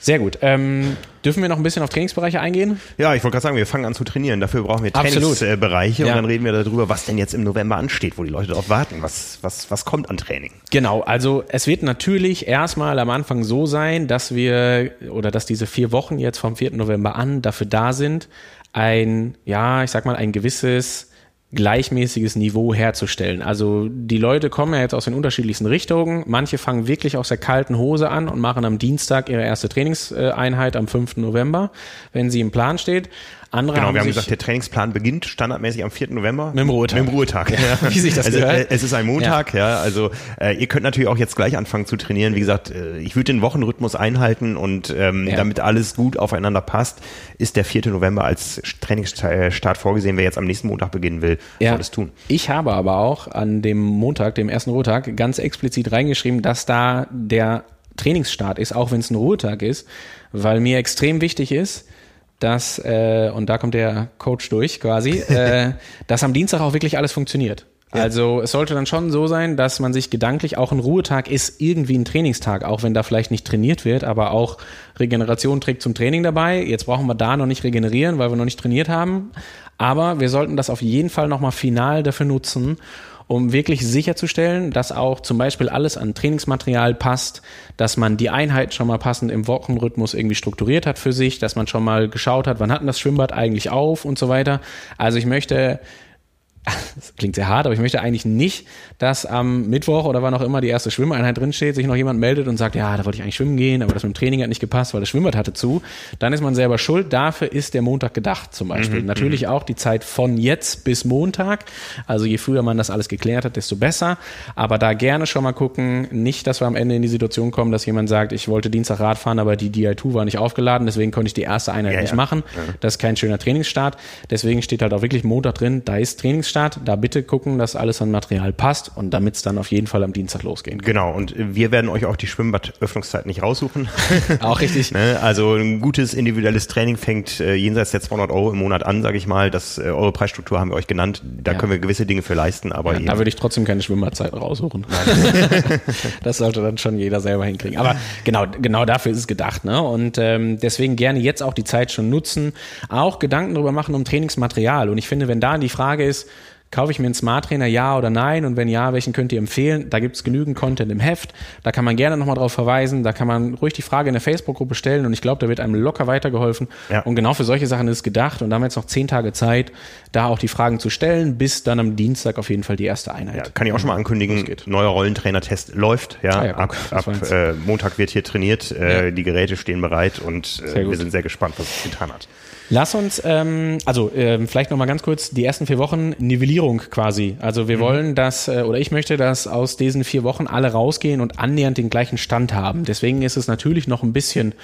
Sehr gut. Ähm, dürfen wir noch ein bisschen auf Trainingsbereiche eingehen? Ja, ich wollte gerade sagen, wir fangen an zu trainieren. Dafür brauchen wir Trainingsbereiche ja. und dann reden wir darüber, was denn jetzt im November ansteht, wo die Leute darauf warten. Was, was, was kommt an Training? Genau, also es wird natürlich erstmal am Anfang so sein, dass wir oder dass diese vier Wochen jetzt vom 4. November an dafür da sind, ein, ja, ich sag mal, ein gewisses gleichmäßiges Niveau herzustellen. Also die Leute kommen ja jetzt aus den unterschiedlichsten Richtungen. Manche fangen wirklich aus der kalten Hose an und machen am Dienstag ihre erste Trainingseinheit am 5. November, wenn sie im Plan steht. Andere genau, haben wir haben gesagt, der Trainingsplan beginnt standardmäßig am 4. November. Mit dem Ruhetag. Mit dem Ruhetag. Ja, wie sich das also, gehört. Äh, es ist ein Montag, ja. ja also äh, ihr könnt natürlich auch jetzt gleich anfangen zu trainieren. Wie gesagt, äh, ich würde den Wochenrhythmus einhalten und ähm, ja. damit alles gut aufeinander passt, ist der 4. November als Trainingsstart vorgesehen. Wer jetzt am nächsten Montag beginnen will, ja. soll es tun. Ich habe aber auch an dem Montag, dem ersten Ruhetag, ganz explizit reingeschrieben, dass da der Trainingsstart ist, auch wenn es ein Ruhetag ist, weil mir extrem wichtig ist, dass, äh, und da kommt der Coach durch quasi, äh, dass am Dienstag auch wirklich alles funktioniert. Ja. Also es sollte dann schon so sein, dass man sich gedanklich, auch ein Ruhetag ist irgendwie ein Trainingstag, auch wenn da vielleicht nicht trainiert wird, aber auch Regeneration trägt zum Training dabei. Jetzt brauchen wir da noch nicht regenerieren, weil wir noch nicht trainiert haben. Aber wir sollten das auf jeden Fall nochmal final dafür nutzen, um wirklich sicherzustellen, dass auch zum Beispiel alles an Trainingsmaterial passt, dass man die Einheit schon mal passend im Wochenrhythmus irgendwie strukturiert hat für sich, dass man schon mal geschaut hat, wann hat denn das Schwimmbad eigentlich auf und so weiter. Also ich möchte das klingt sehr hart, aber ich möchte eigentlich nicht, dass am Mittwoch oder wann auch immer die erste Schwimmeinheit drinsteht, sich noch jemand meldet und sagt, ja, da wollte ich eigentlich schwimmen gehen, aber das mit dem Training hat nicht gepasst, weil das Schwimmbad hatte zu. Dann ist man selber schuld. Dafür ist der Montag gedacht zum Beispiel. Mhm, Natürlich mhm. auch die Zeit von jetzt bis Montag. Also je früher man das alles geklärt hat, desto besser. Aber da gerne schon mal gucken, nicht, dass wir am Ende in die Situation kommen, dass jemand sagt, ich wollte Dienstag Radfahren, aber die DI2 war nicht aufgeladen, deswegen konnte ich die erste Einheit ja, nicht ja. machen. Das ist kein schöner Trainingsstart. Deswegen steht halt auch wirklich Montag drin, da ist Trainingsstart, da bitte gucken, dass alles an Material passt und damit es dann auf jeden Fall am Dienstag losgehen kann. Genau, und wir werden euch auch die Schwimmbadöffnungszeit nicht raussuchen. auch richtig. ne? Also ein gutes individuelles Training fängt äh, jenseits der 200 Euro im Monat an, sage ich mal. Das, äh, eure Preisstruktur haben wir euch genannt. Da ja. können wir gewisse Dinge für leisten, aber ja, Da würde ich trotzdem keine Schwimmbadzeit raussuchen. das sollte dann schon jeder selber hinkriegen. Aber genau, genau dafür ist es gedacht. Ne? Und ähm, deswegen gerne jetzt auch die Zeit schon nutzen, auch Gedanken darüber machen um Trainingsmaterial. Und ich finde, wenn da die Frage ist, Kaufe ich mir einen Smart Trainer, ja oder nein? Und wenn ja, welchen könnt ihr empfehlen? Da gibt es genügend Content im Heft. Da kann man gerne nochmal drauf verweisen. Da kann man ruhig die Frage in der Facebook-Gruppe stellen. Und ich glaube, da wird einem locker weitergeholfen. Ja. Und genau für solche Sachen ist es gedacht. Und da haben wir jetzt noch zehn Tage Zeit, da auch die Fragen zu stellen, bis dann am Dienstag auf jeden Fall die erste Einheit. Ja, kann ich auch schon mal ankündigen. Neuer Rollentrainer-Test läuft. Ja, ah, ja ab, ab äh, Montag wird hier trainiert. Äh, die Geräte stehen bereit und äh, wir sind sehr gespannt, was es getan hat. Lass uns, ähm, also ähm, vielleicht nochmal ganz kurz, die ersten vier Wochen Nivellierung quasi. Also wir mhm. wollen, dass, äh, oder ich möchte, dass aus diesen vier Wochen alle rausgehen und annähernd den gleichen Stand haben. Deswegen ist es natürlich noch ein bisschen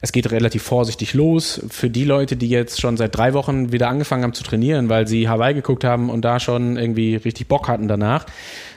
es geht relativ vorsichtig los. Für die Leute, die jetzt schon seit drei Wochen wieder angefangen haben zu trainieren, weil sie Hawaii geguckt haben und da schon irgendwie richtig Bock hatten danach,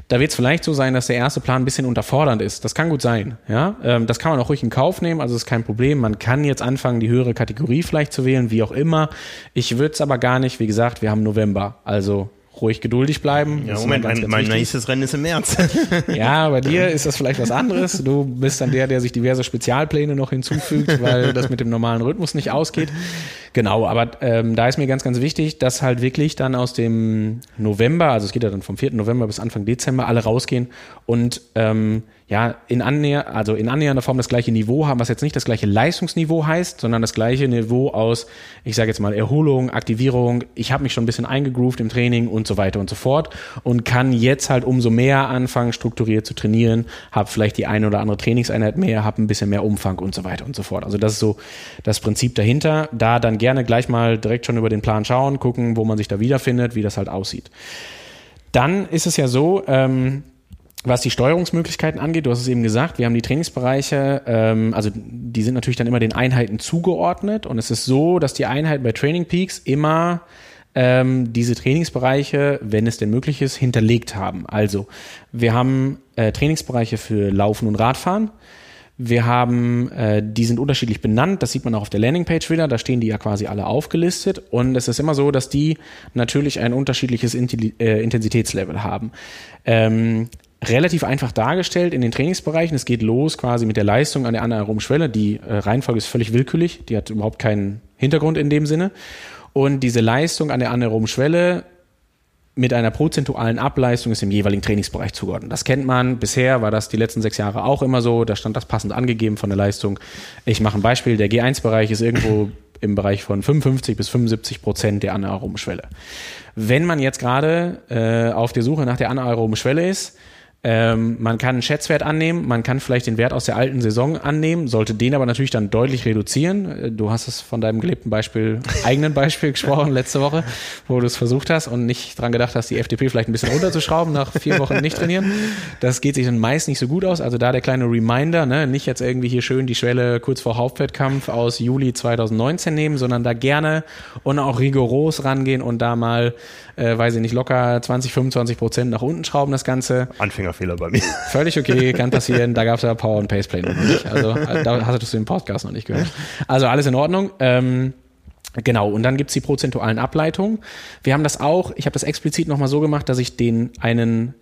da wird es vielleicht so sein, dass der erste Plan ein bisschen unterfordernd ist. Das kann gut sein. Ja, ähm, das kann man auch ruhig in Kauf nehmen. Also ist kein Problem. Man kann jetzt anfangen, die höhere Kategorie vielleicht zu wählen, wie auch immer. Ich würde es aber gar nicht. Wie gesagt, wir haben November. Also ruhig geduldig bleiben. Ja, Moment, ganz, mein, ganz mein nächstes Rennen ist im März. ja, bei dir ist das vielleicht was anderes. Du bist dann der, der sich diverse Spezialpläne noch hinzufügt, weil das mit dem normalen Rhythmus nicht ausgeht. Genau, aber ähm, da ist mir ganz, ganz wichtig, dass halt wirklich dann aus dem November, also es geht ja dann vom 4. November bis Anfang Dezember, alle rausgehen und ähm, ja, in, annäher, also in annähernder Form das gleiche Niveau haben, was jetzt nicht das gleiche Leistungsniveau heißt, sondern das gleiche Niveau aus, ich sage jetzt mal, Erholung, Aktivierung, ich habe mich schon ein bisschen eingegroovt im Training und so weiter und so fort und kann jetzt halt umso mehr anfangen, strukturiert zu trainieren, habe vielleicht die eine oder andere Trainingseinheit mehr, habe ein bisschen mehr Umfang und so weiter und so fort. Also das ist so das Prinzip dahinter. Da dann gerne gleich mal direkt schon über den Plan schauen, gucken, wo man sich da wiederfindet, wie das halt aussieht. Dann ist es ja so, ähm, was die Steuerungsmöglichkeiten angeht, du hast es eben gesagt, wir haben die Trainingsbereiche, ähm, also die sind natürlich dann immer den Einheiten zugeordnet und es ist so, dass die Einheiten bei Training Peaks immer ähm, diese Trainingsbereiche, wenn es denn möglich ist, hinterlegt haben. Also wir haben äh, Trainingsbereiche für Laufen und Radfahren. Wir haben, äh, die sind unterschiedlich benannt, das sieht man auch auf der Landingpage wieder, da stehen die ja quasi alle aufgelistet und es ist immer so, dass die natürlich ein unterschiedliches äh, Intensitätslevel haben. Ähm, relativ einfach dargestellt in den Trainingsbereichen. Es geht los quasi mit der Leistung an der anaeroben Schwelle. Die äh, Reihenfolge ist völlig willkürlich, die hat überhaupt keinen Hintergrund in dem Sinne. Und diese Leistung an der anaeroben Schwelle mit einer prozentualen Ableistung ist im jeweiligen Trainingsbereich zugeordnet. Das kennt man. Bisher war das die letzten sechs Jahre auch immer so. Da stand das passend angegeben von der Leistung. Ich mache ein Beispiel. Der G1-Bereich ist irgendwo im Bereich von 55 bis 75 Prozent der anaeroben Schwelle. Wenn man jetzt gerade äh, auf der Suche nach der anaeroben Schwelle ist, ähm, man kann einen Schätzwert annehmen, man kann vielleicht den Wert aus der alten Saison annehmen, sollte den aber natürlich dann deutlich reduzieren. Äh, du hast es von deinem gelebten Beispiel, eigenen Beispiel gesprochen letzte Woche, wo du es versucht hast und nicht dran gedacht hast, die FDP vielleicht ein bisschen runterzuschrauben nach vier Wochen nicht trainieren. Das geht sich dann meist nicht so gut aus. Also da der kleine Reminder, ne? nicht jetzt irgendwie hier schön die Schwelle kurz vor Hauptwettkampf aus Juli 2019 nehmen, sondern da gerne und auch rigoros rangehen und da mal, äh, weiß ich nicht, locker 20, 25 Prozent nach unten schrauben das Ganze. Anfänger Fehler bei mir. Völlig okay, kann passieren. Da gab es ja Power und Pace Play noch nicht. Also da hast du den Podcast noch nicht gehört. Also alles in Ordnung. Ähm, Genau, und dann gibt's die prozentualen Ableitungen. Wir haben das auch, ich habe das explizit nochmal so gemacht, dass ich den einen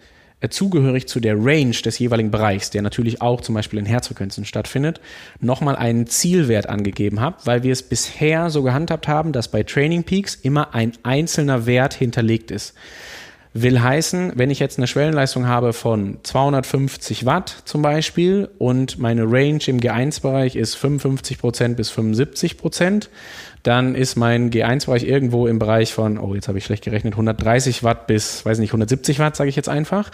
zugehörig zu der Range des jeweiligen Bereichs, der natürlich auch zum Beispiel in Herzfrequenzen stattfindet, nochmal einen Zielwert angegeben habe, weil wir es bisher so gehandhabt haben, dass bei Training Peaks immer ein einzelner Wert hinterlegt ist. Will heißen, wenn ich jetzt eine Schwellenleistung habe von 250 Watt zum Beispiel und meine Range im G1-Bereich ist 55% bis 75%, dann ist mein G1-Bereich irgendwo im Bereich von, oh, jetzt habe ich schlecht gerechnet, 130 Watt bis, weiß nicht, 170 Watt, sage ich jetzt einfach.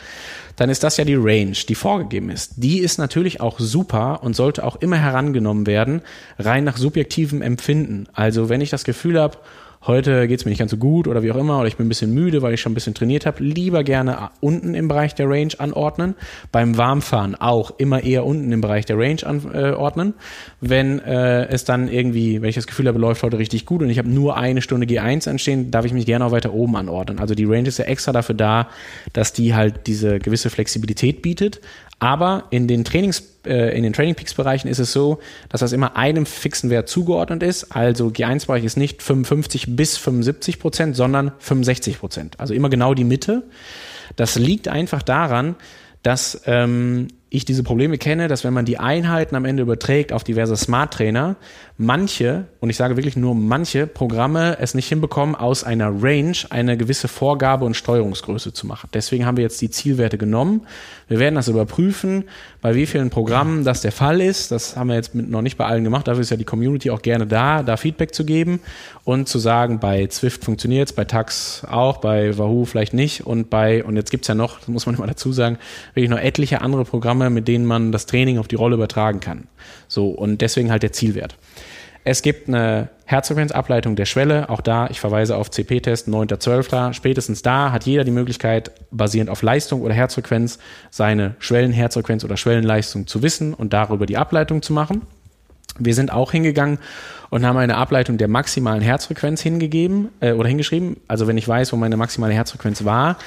Dann ist das ja die Range, die vorgegeben ist. Die ist natürlich auch super und sollte auch immer herangenommen werden, rein nach subjektivem Empfinden. Also wenn ich das Gefühl habe, heute geht es mir nicht ganz so gut oder wie auch immer, oder ich bin ein bisschen müde, weil ich schon ein bisschen trainiert habe, lieber gerne unten im Bereich der Range anordnen. Beim Warmfahren auch immer eher unten im Bereich der Range anordnen. Wenn äh, es dann irgendwie, wenn ich das Gefühl habe, läuft heute richtig gut und ich habe nur eine Stunde G1 anstehen, darf ich mich gerne auch weiter oben anordnen. Also die Range ist ja extra dafür da, dass die halt diese gewisse Flexibilität bietet. Aber in den Trainings, äh, in den Training Peaks Bereichen ist es so, dass das immer einem fixen Wert zugeordnet ist. Also G1-Bereich ist nicht 55 bis 75 Prozent, sondern 65 Prozent. Also immer genau die Mitte. Das liegt einfach daran, dass ähm, ich diese Probleme kenne, dass wenn man die Einheiten am Ende überträgt auf diverse Smart Trainer, manche, und ich sage wirklich nur manche Programme es nicht hinbekommen, aus einer Range eine gewisse Vorgabe und Steuerungsgröße zu machen. Deswegen haben wir jetzt die Zielwerte genommen. Wir werden das überprüfen, bei wie vielen Programmen das der Fall ist. Das haben wir jetzt noch nicht bei allen gemacht. Dafür ist ja die Community auch gerne da, da Feedback zu geben und zu sagen, bei Zwift funktioniert es, bei Tax auch, bei Wahoo vielleicht nicht und bei, und jetzt gibt's ja noch, das muss man immer dazu sagen, wirklich noch etliche andere Programme, Programme, mit denen man das Training auf die Rolle übertragen kann. So, und deswegen halt der Zielwert. Es gibt eine Herzfrequenzableitung der Schwelle. Auch da, ich verweise auf CP-Test 9.12. Spätestens da hat jeder die Möglichkeit, basierend auf Leistung oder Herzfrequenz, seine Schwellenherzfrequenz oder Schwellenleistung zu wissen und darüber die Ableitung zu machen. Wir sind auch hingegangen und haben eine Ableitung der maximalen Herzfrequenz hingegeben äh, oder hingeschrieben. Also wenn ich weiß, wo meine maximale Herzfrequenz war,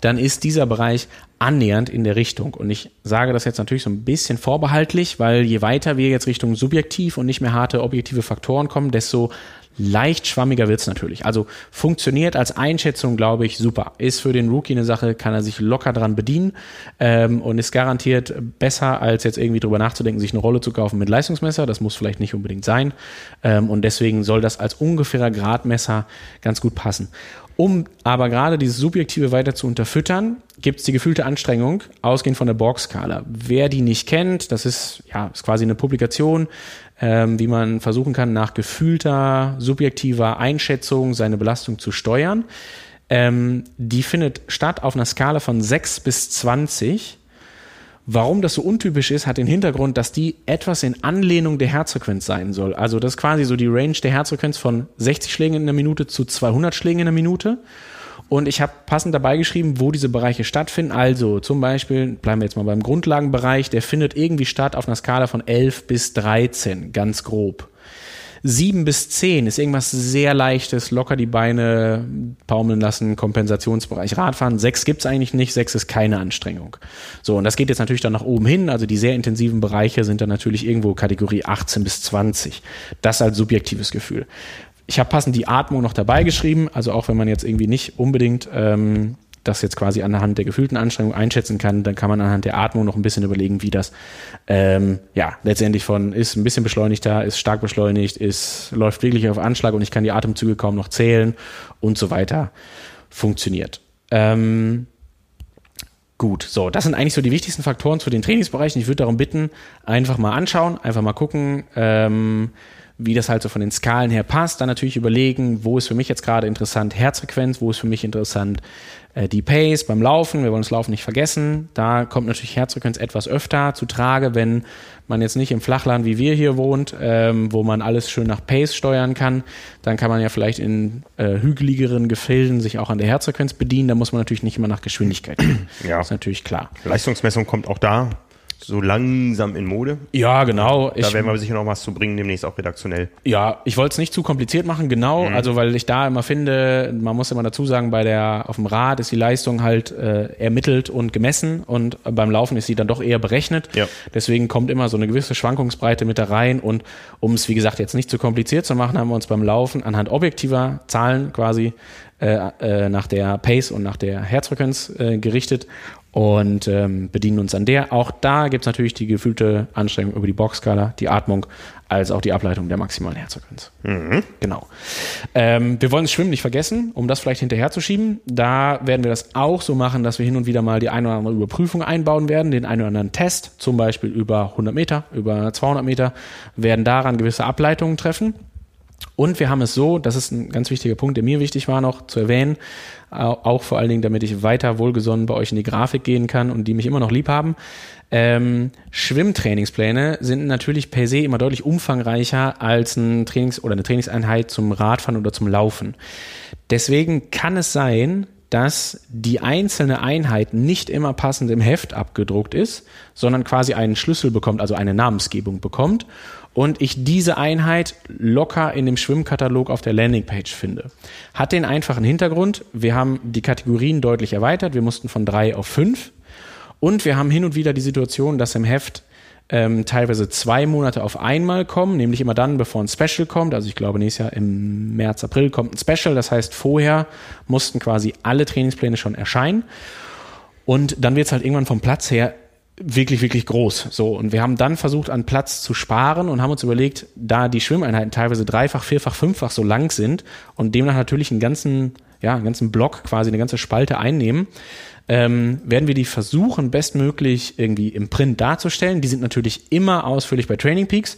dann ist dieser Bereich annähernd in der Richtung. Und ich sage das jetzt natürlich so ein bisschen vorbehaltlich, weil je weiter wir jetzt Richtung subjektiv und nicht mehr harte objektive Faktoren kommen, desto Leicht schwammiger wird's natürlich. Also funktioniert als Einschätzung, glaube ich, super. Ist für den Rookie eine Sache, kann er sich locker dran bedienen ähm, und ist garantiert besser, als jetzt irgendwie drüber nachzudenken, sich eine Rolle zu kaufen mit Leistungsmesser. Das muss vielleicht nicht unbedingt sein. Ähm, und deswegen soll das als ungefährer Gradmesser ganz gut passen. Um aber gerade dieses Subjektive weiter zu unterfüttern, gibt es die gefühlte Anstrengung, ausgehend von der Borg-Skala. Wer die nicht kennt, das ist, ja, ist quasi eine Publikation, ähm, wie man versuchen kann, nach gefühlter, subjektiver Einschätzung seine Belastung zu steuern. Ähm, die findet statt auf einer Skala von 6 bis 20 Warum das so untypisch ist, hat den Hintergrund, dass die etwas in Anlehnung der Herzfrequenz sein soll. Also das ist quasi so die Range der Herzfrequenz von 60 Schlägen in der Minute zu 200 Schlägen in der Minute. Und ich habe passend dabei geschrieben, wo diese Bereiche stattfinden. Also zum Beispiel, bleiben wir jetzt mal beim Grundlagenbereich, der findet irgendwie statt auf einer Skala von 11 bis 13, ganz grob. 7 bis 10 ist irgendwas sehr leichtes, locker die Beine baumeln lassen, Kompensationsbereich Radfahren. 6 gibt's eigentlich nicht, 6 ist keine Anstrengung. So, und das geht jetzt natürlich dann nach oben hin. Also die sehr intensiven Bereiche sind dann natürlich irgendwo Kategorie 18 bis 20. Das als subjektives Gefühl. Ich habe passend die Atmung noch dabei geschrieben, also auch wenn man jetzt irgendwie nicht unbedingt ähm, das jetzt quasi anhand der gefühlten Anstrengung einschätzen kann, dann kann man anhand der Atmung noch ein bisschen überlegen, wie das ähm, ja letztendlich von ist ein bisschen beschleunigter, ist stark beschleunigt, ist läuft wirklich auf Anschlag und ich kann die Atemzüge kaum noch zählen und so weiter funktioniert. Ähm, Gut, so, das sind eigentlich so die wichtigsten Faktoren zu den Trainingsbereichen. Ich würde darum bitten, einfach mal anschauen, einfach mal gucken, ähm, wie das halt so von den Skalen her passt. Dann natürlich überlegen, wo ist für mich jetzt gerade interessant Herzfrequenz, wo ist für mich interessant äh, die Pace beim Laufen. Wir wollen das Laufen nicht vergessen. Da kommt natürlich Herzfrequenz etwas öfter zu Trage, wenn man jetzt nicht im Flachland wie wir hier wohnt, ähm, wo man alles schön nach Pace steuern kann. Dann kann man ja vielleicht in äh, hügeligeren Gefilden sich auch an der Herzfrequenz bedienen. Da muss man natürlich nicht immer nach Geschwindigkeit gehen. Ja. Das ist natürlich klar. Leistungsmessung kommt auch da so langsam in Mode. Ja, genau. Da ich, werden wir sicher noch was zu bringen, demnächst auch redaktionell. Ja, ich wollte es nicht zu kompliziert machen, genau. Mhm. Also, weil ich da immer finde, man muss immer dazu sagen, bei der, auf dem Rad ist die Leistung halt äh, ermittelt und gemessen und beim Laufen ist sie dann doch eher berechnet. Ja. Deswegen kommt immer so eine gewisse Schwankungsbreite mit da rein und um es, wie gesagt, jetzt nicht zu kompliziert zu machen, haben wir uns beim Laufen anhand objektiver Zahlen quasi äh, äh, nach der Pace und nach der Herzfrequenz äh, gerichtet und ähm, bedienen uns an der. Auch da gibt es natürlich die gefühlte Anstrengung über die Boxskala, die Atmung, als auch die Ableitung der maximalen Herzfrequenz. Mhm. Genau. Ähm, wir wollen das Schwimmen nicht vergessen, um das vielleicht hinterherzuschieben. Da werden wir das auch so machen, dass wir hin und wieder mal die eine oder andere Überprüfung einbauen werden, den einen oder anderen Test, zum Beispiel über 100 Meter, über 200 Meter, werden daran gewisse Ableitungen treffen. Und wir haben es so, das ist ein ganz wichtiger Punkt, der mir wichtig war noch zu erwähnen, auch vor allen Dingen, damit ich weiter wohlgesonnen bei euch in die Grafik gehen kann und die mich immer noch lieb haben. Ähm, Schwimmtrainingspläne sind natürlich per se immer deutlich umfangreicher als ein Trainings- oder eine Trainingseinheit zum Radfahren oder zum Laufen. Deswegen kann es sein, dass die einzelne Einheit nicht immer passend im Heft abgedruckt ist, sondern quasi einen Schlüssel bekommt, also eine Namensgebung bekommt und ich diese Einheit locker in dem Schwimmkatalog auf der Landingpage finde. Hat den einfachen Hintergrund, wir haben die Kategorien deutlich erweitert, wir mussten von drei auf fünf und wir haben hin und wieder die Situation, dass im Heft ähm, teilweise zwei Monate auf einmal kommen, nämlich immer dann, bevor ein Special kommt. Also ich glaube, nächstes Jahr im März, April kommt ein Special. Das heißt, vorher mussten quasi alle Trainingspläne schon erscheinen. Und dann wird es halt irgendwann vom Platz her wirklich, wirklich groß. So, und wir haben dann versucht, an Platz zu sparen und haben uns überlegt, da die Schwimmeinheiten teilweise dreifach, vierfach, fünffach so lang sind und demnach natürlich einen ganzen, ja, einen ganzen Block, quasi eine ganze Spalte einnehmen, ähm, werden wir die versuchen, bestmöglich irgendwie im Print darzustellen. Die sind natürlich immer ausführlich bei Training Peaks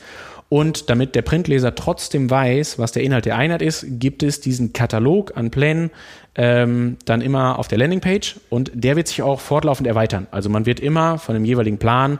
und damit der Printleser trotzdem weiß, was der Inhalt der Einheit ist, gibt es diesen Katalog an Plänen ähm, dann immer auf der Landingpage und der wird sich auch fortlaufend erweitern. Also man wird immer von dem jeweiligen Plan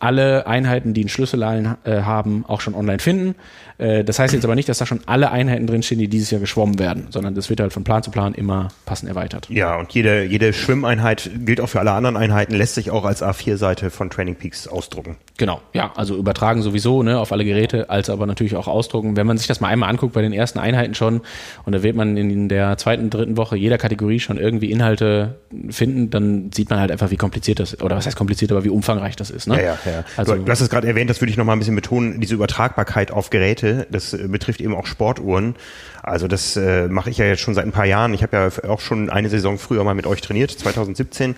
alle Einheiten, die einen Schlüssel äh, haben, auch schon online finden. Äh, das heißt jetzt aber nicht, dass da schon alle Einheiten drinstehen, die dieses Jahr geschwommen werden, sondern das wird halt von Plan zu Plan immer passend erweitert. Ja, und jede, jede Schwimmeinheit gilt auch für alle anderen Einheiten, lässt sich auch als A4-Seite von Training Peaks ausdrucken. Genau, ja, also übertragen sowieso ne, auf alle Geräte, als aber natürlich auch ausdrucken. Wenn man sich das mal einmal anguckt bei den ersten Einheiten schon, und da wird man in der zweiten, dritten Woche jeder Kategorie schon irgendwie Inhalte finden, dann sieht man halt einfach, wie kompliziert das, oder was heißt kompliziert, aber wie umfangreich das ist. Ne? Ja, ja, ja. Also, du, hast es gerade erwähnt, das würde ich noch mal ein bisschen betonen, diese Übertragbarkeit auf Geräte Geräte. Das äh, betrifft eben auch Sportuhren. Also das äh, mache ich ja jetzt schon seit ein paar Jahren. Ich habe ja auch schon eine Saison früher mal mit euch trainiert, 2017.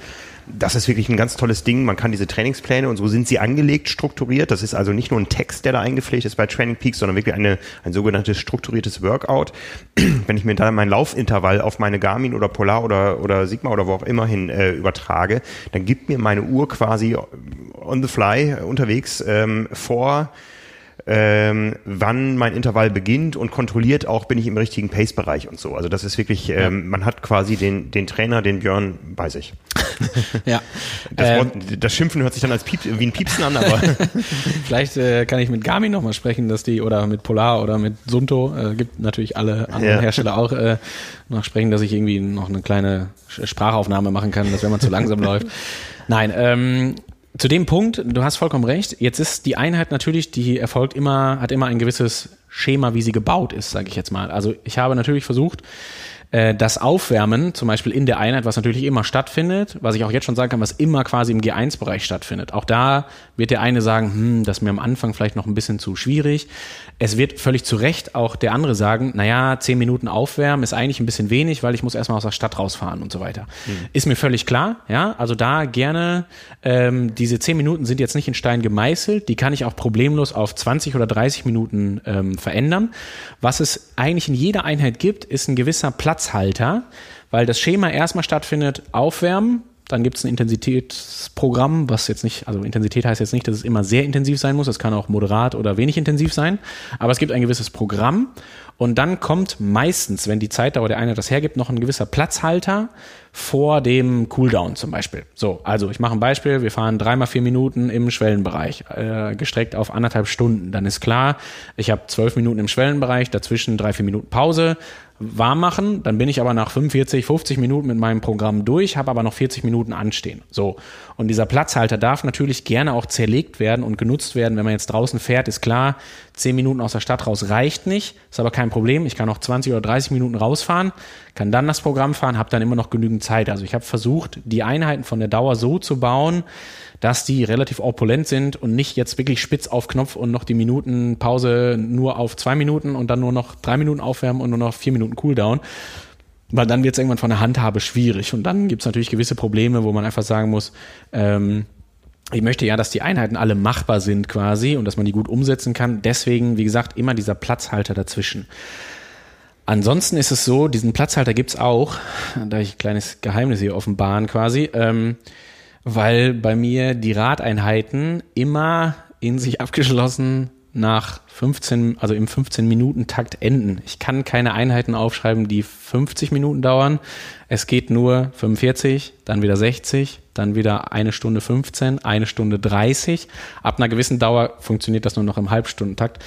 Das ist wirklich ein ganz tolles Ding. Man kann diese Trainingspläne und so sind sie angelegt, strukturiert. Das ist also nicht nur ein Text, der da eingepflegt ist bei Training Peaks, sondern wirklich eine, ein sogenanntes strukturiertes Workout. Wenn ich mir da mein Laufintervall auf meine Garmin oder Polar oder, oder Sigma oder wo auch immer hin äh, übertrage, dann gibt mir meine Uhr quasi on the fly unterwegs ähm, vor, ähm, wann mein Intervall beginnt und kontrolliert auch, bin ich im richtigen Pace-Bereich und so. Also das ist wirklich, ähm, ja. man hat quasi den, den Trainer, den Björn bei sich. ja. Das, ähm, Wort, das, Schimpfen hört sich dann als Piep, wie ein Piepsen an, aber. Vielleicht äh, kann ich mit Garmin nochmal sprechen, dass die, oder mit Polar oder mit Sunto, äh, gibt natürlich alle anderen ja. Hersteller auch, äh, noch sprechen, dass ich irgendwie noch eine kleine Sprachaufnahme machen kann, dass wenn man zu langsam läuft. Nein, ähm, zu dem Punkt, du hast vollkommen recht. Jetzt ist die Einheit natürlich, die erfolgt immer, hat immer ein gewisses Schema, wie sie gebaut ist, sage ich jetzt mal. Also ich habe natürlich versucht, äh, das Aufwärmen, zum Beispiel in der Einheit, was natürlich immer stattfindet, was ich auch jetzt schon sagen kann, was immer quasi im G1-Bereich stattfindet. Auch da wird der eine sagen, hm, das ist mir am Anfang vielleicht noch ein bisschen zu schwierig. Es wird völlig zu Recht auch der andere sagen, naja, zehn Minuten aufwärmen ist eigentlich ein bisschen wenig, weil ich muss erstmal aus der Stadt rausfahren und so weiter. Mhm. Ist mir völlig klar, ja. Also da gerne, ähm, diese zehn Minuten sind jetzt nicht in Stein gemeißelt, die kann ich auch problemlos auf 20 oder 30 Minuten ähm, verändern. Was es eigentlich in jeder Einheit gibt, ist ein gewisser Platzhalter, weil das Schema erstmal stattfindet, aufwärmen, dann gibt es ein Intensitätsprogramm, was jetzt nicht, also Intensität heißt jetzt nicht, dass es immer sehr intensiv sein muss. Es kann auch moderat oder wenig intensiv sein. Aber es gibt ein gewisses Programm. Und dann kommt meistens, wenn die Zeitdauer der Einheit das hergibt, noch ein gewisser Platzhalter vor dem Cooldown zum Beispiel. So, also ich mache ein Beispiel. Wir fahren dreimal vier Minuten im Schwellenbereich, äh, gestreckt auf anderthalb Stunden. Dann ist klar, ich habe zwölf Minuten im Schwellenbereich, dazwischen drei, vier Minuten Pause warm machen, dann bin ich aber nach 45, 50 Minuten mit meinem Programm durch, habe aber noch 40 Minuten anstehen. So. Und dieser Platzhalter darf natürlich gerne auch zerlegt werden und genutzt werden. Wenn man jetzt draußen fährt, ist klar, 10 Minuten aus der Stadt raus reicht nicht, ist aber kein Problem. Ich kann noch 20 oder 30 Minuten rausfahren, kann dann das Programm fahren, habe dann immer noch genügend Zeit. Also ich habe versucht, die Einheiten von der Dauer so zu bauen, dass die relativ opulent sind und nicht jetzt wirklich spitz auf Knopf und noch die Minutenpause nur auf zwei Minuten und dann nur noch drei Minuten aufwärmen und nur noch vier Minuten Cooldown. weil dann wird es irgendwann von der Handhabe schwierig und dann gibt es natürlich gewisse Probleme, wo man einfach sagen muss, ähm, ich möchte ja, dass die Einheiten alle machbar sind quasi und dass man die gut umsetzen kann. Deswegen, wie gesagt, immer dieser Platzhalter dazwischen. Ansonsten ist es so, diesen Platzhalter gibt's auch, da ich ein kleines Geheimnis hier offenbaren quasi, ähm, weil bei mir die Radeinheiten immer in sich abgeschlossen nach 15, also im 15-Minuten-Takt enden. Ich kann keine Einheiten aufschreiben, die 50 Minuten dauern. Es geht nur 45, dann wieder 60, dann wieder eine Stunde 15, eine Stunde 30. Ab einer gewissen Dauer funktioniert das nur noch im Halbstundentakt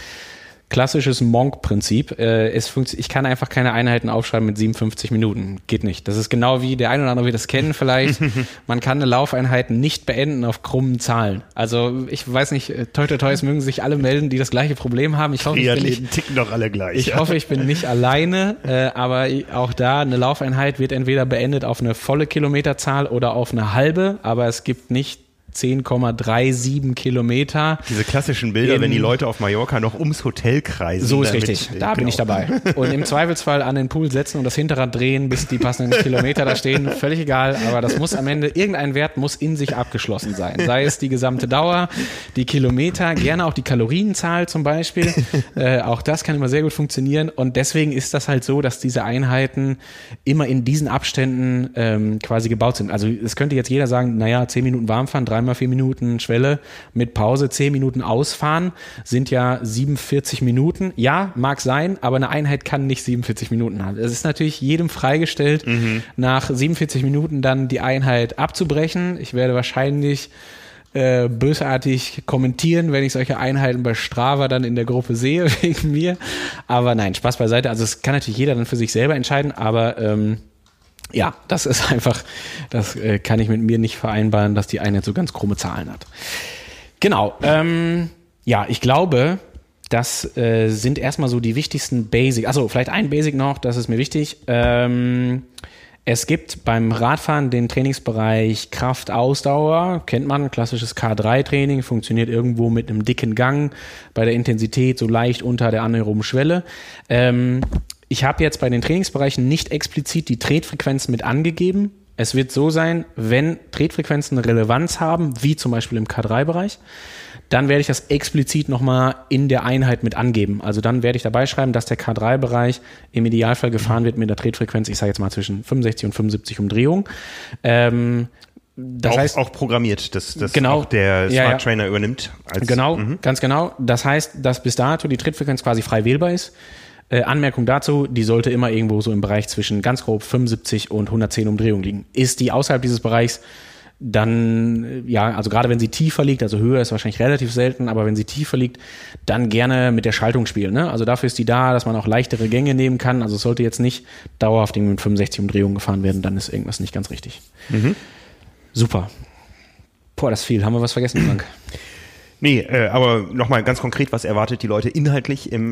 klassisches Monk-Prinzip. Äh, ich kann einfach keine Einheiten aufschreiben mit 57 Minuten. Geht nicht. Das ist genau wie der ein oder andere wird das kennen vielleicht. Man kann eine Laufeinheit nicht beenden auf krummen Zahlen. Also ich weiß nicht, äh, toi toi toi, es mögen sich alle melden, die das gleiche Problem haben. Ich hoffe, ich bin nicht, ticken doch alle gleich. Ich hoffe, ich bin nicht alleine, äh, aber auch da eine Laufeinheit wird entweder beendet auf eine volle Kilometerzahl oder auf eine halbe, aber es gibt nicht 10,37 Kilometer. Diese klassischen Bilder, wenn die Leute auf Mallorca noch ums Hotel kreisen. So ist richtig. Da genau. bin ich dabei. Und im Zweifelsfall an den Pool setzen und das Hinterrad drehen, bis die passenden Kilometer da stehen. Völlig egal. Aber das muss am Ende, irgendein Wert muss in sich abgeschlossen sein. Sei es die gesamte Dauer, die Kilometer, gerne auch die Kalorienzahl zum Beispiel. Äh, auch das kann immer sehr gut funktionieren. Und deswegen ist das halt so, dass diese Einheiten immer in diesen Abständen ähm, quasi gebaut sind. Also es könnte jetzt jeder sagen, naja, 10 Minuten warm fahren, dreimal vier Minuten Schwelle mit Pause, zehn Minuten ausfahren, sind ja 47 Minuten. Ja, mag sein, aber eine Einheit kann nicht 47 Minuten haben. Es ist natürlich jedem freigestellt, mhm. nach 47 Minuten dann die Einheit abzubrechen. Ich werde wahrscheinlich äh, bösartig kommentieren, wenn ich solche Einheiten bei Strava dann in der Gruppe sehe, wegen mir. Aber nein, Spaß beiseite. Also es kann natürlich jeder dann für sich selber entscheiden, aber ähm, ja, das ist einfach, das äh, kann ich mit mir nicht vereinbaren, dass die Einheit so ganz krumme Zahlen hat. Genau. Ähm, ja, ich glaube, das äh, sind erstmal so die wichtigsten Basic. Also vielleicht ein Basic noch, das ist mir wichtig. Ähm, es gibt beim Radfahren den Trainingsbereich Kraft-Ausdauer, kennt man, klassisches K3-Training, funktioniert irgendwo mit einem dicken Gang, bei der Intensität so leicht unter der anaeroben Schwelle. Ähm, ich habe jetzt bei den Trainingsbereichen nicht explizit die Tretfrequenzen mit angegeben. Es wird so sein, wenn Tretfrequenzen Relevanz haben, wie zum Beispiel im K3-Bereich, dann werde ich das explizit nochmal in der Einheit mit angeben. Also dann werde ich dabei schreiben, dass der K3-Bereich im Idealfall gefahren wird mit der Tretfrequenz, ich sage jetzt mal zwischen 65 und 75 Umdrehungen. Ähm, das auch, heißt auch programmiert, dass das genau, auch der Smart ja, ja. Trainer übernimmt. genau, mh. ganz genau. Das heißt, dass bis dato die Trittfrequenz quasi frei wählbar ist. Äh, Anmerkung dazu, die sollte immer irgendwo so im Bereich zwischen ganz grob 75 und 110 Umdrehungen liegen. Ist die außerhalb dieses Bereichs, dann, äh, ja, also gerade wenn sie tiefer liegt, also höher ist wahrscheinlich relativ selten, aber wenn sie tiefer liegt, dann gerne mit der Schaltung spielen. Ne? Also dafür ist die da, dass man auch leichtere Gänge nehmen kann. Also es sollte jetzt nicht dauerhaft mit 65 Umdrehungen gefahren werden, dann ist irgendwas nicht ganz richtig. Mhm. Super. Boah, das ist viel. Haben wir was vergessen, Frank? Nee, äh, aber nochmal ganz konkret, was erwartet die Leute inhaltlich im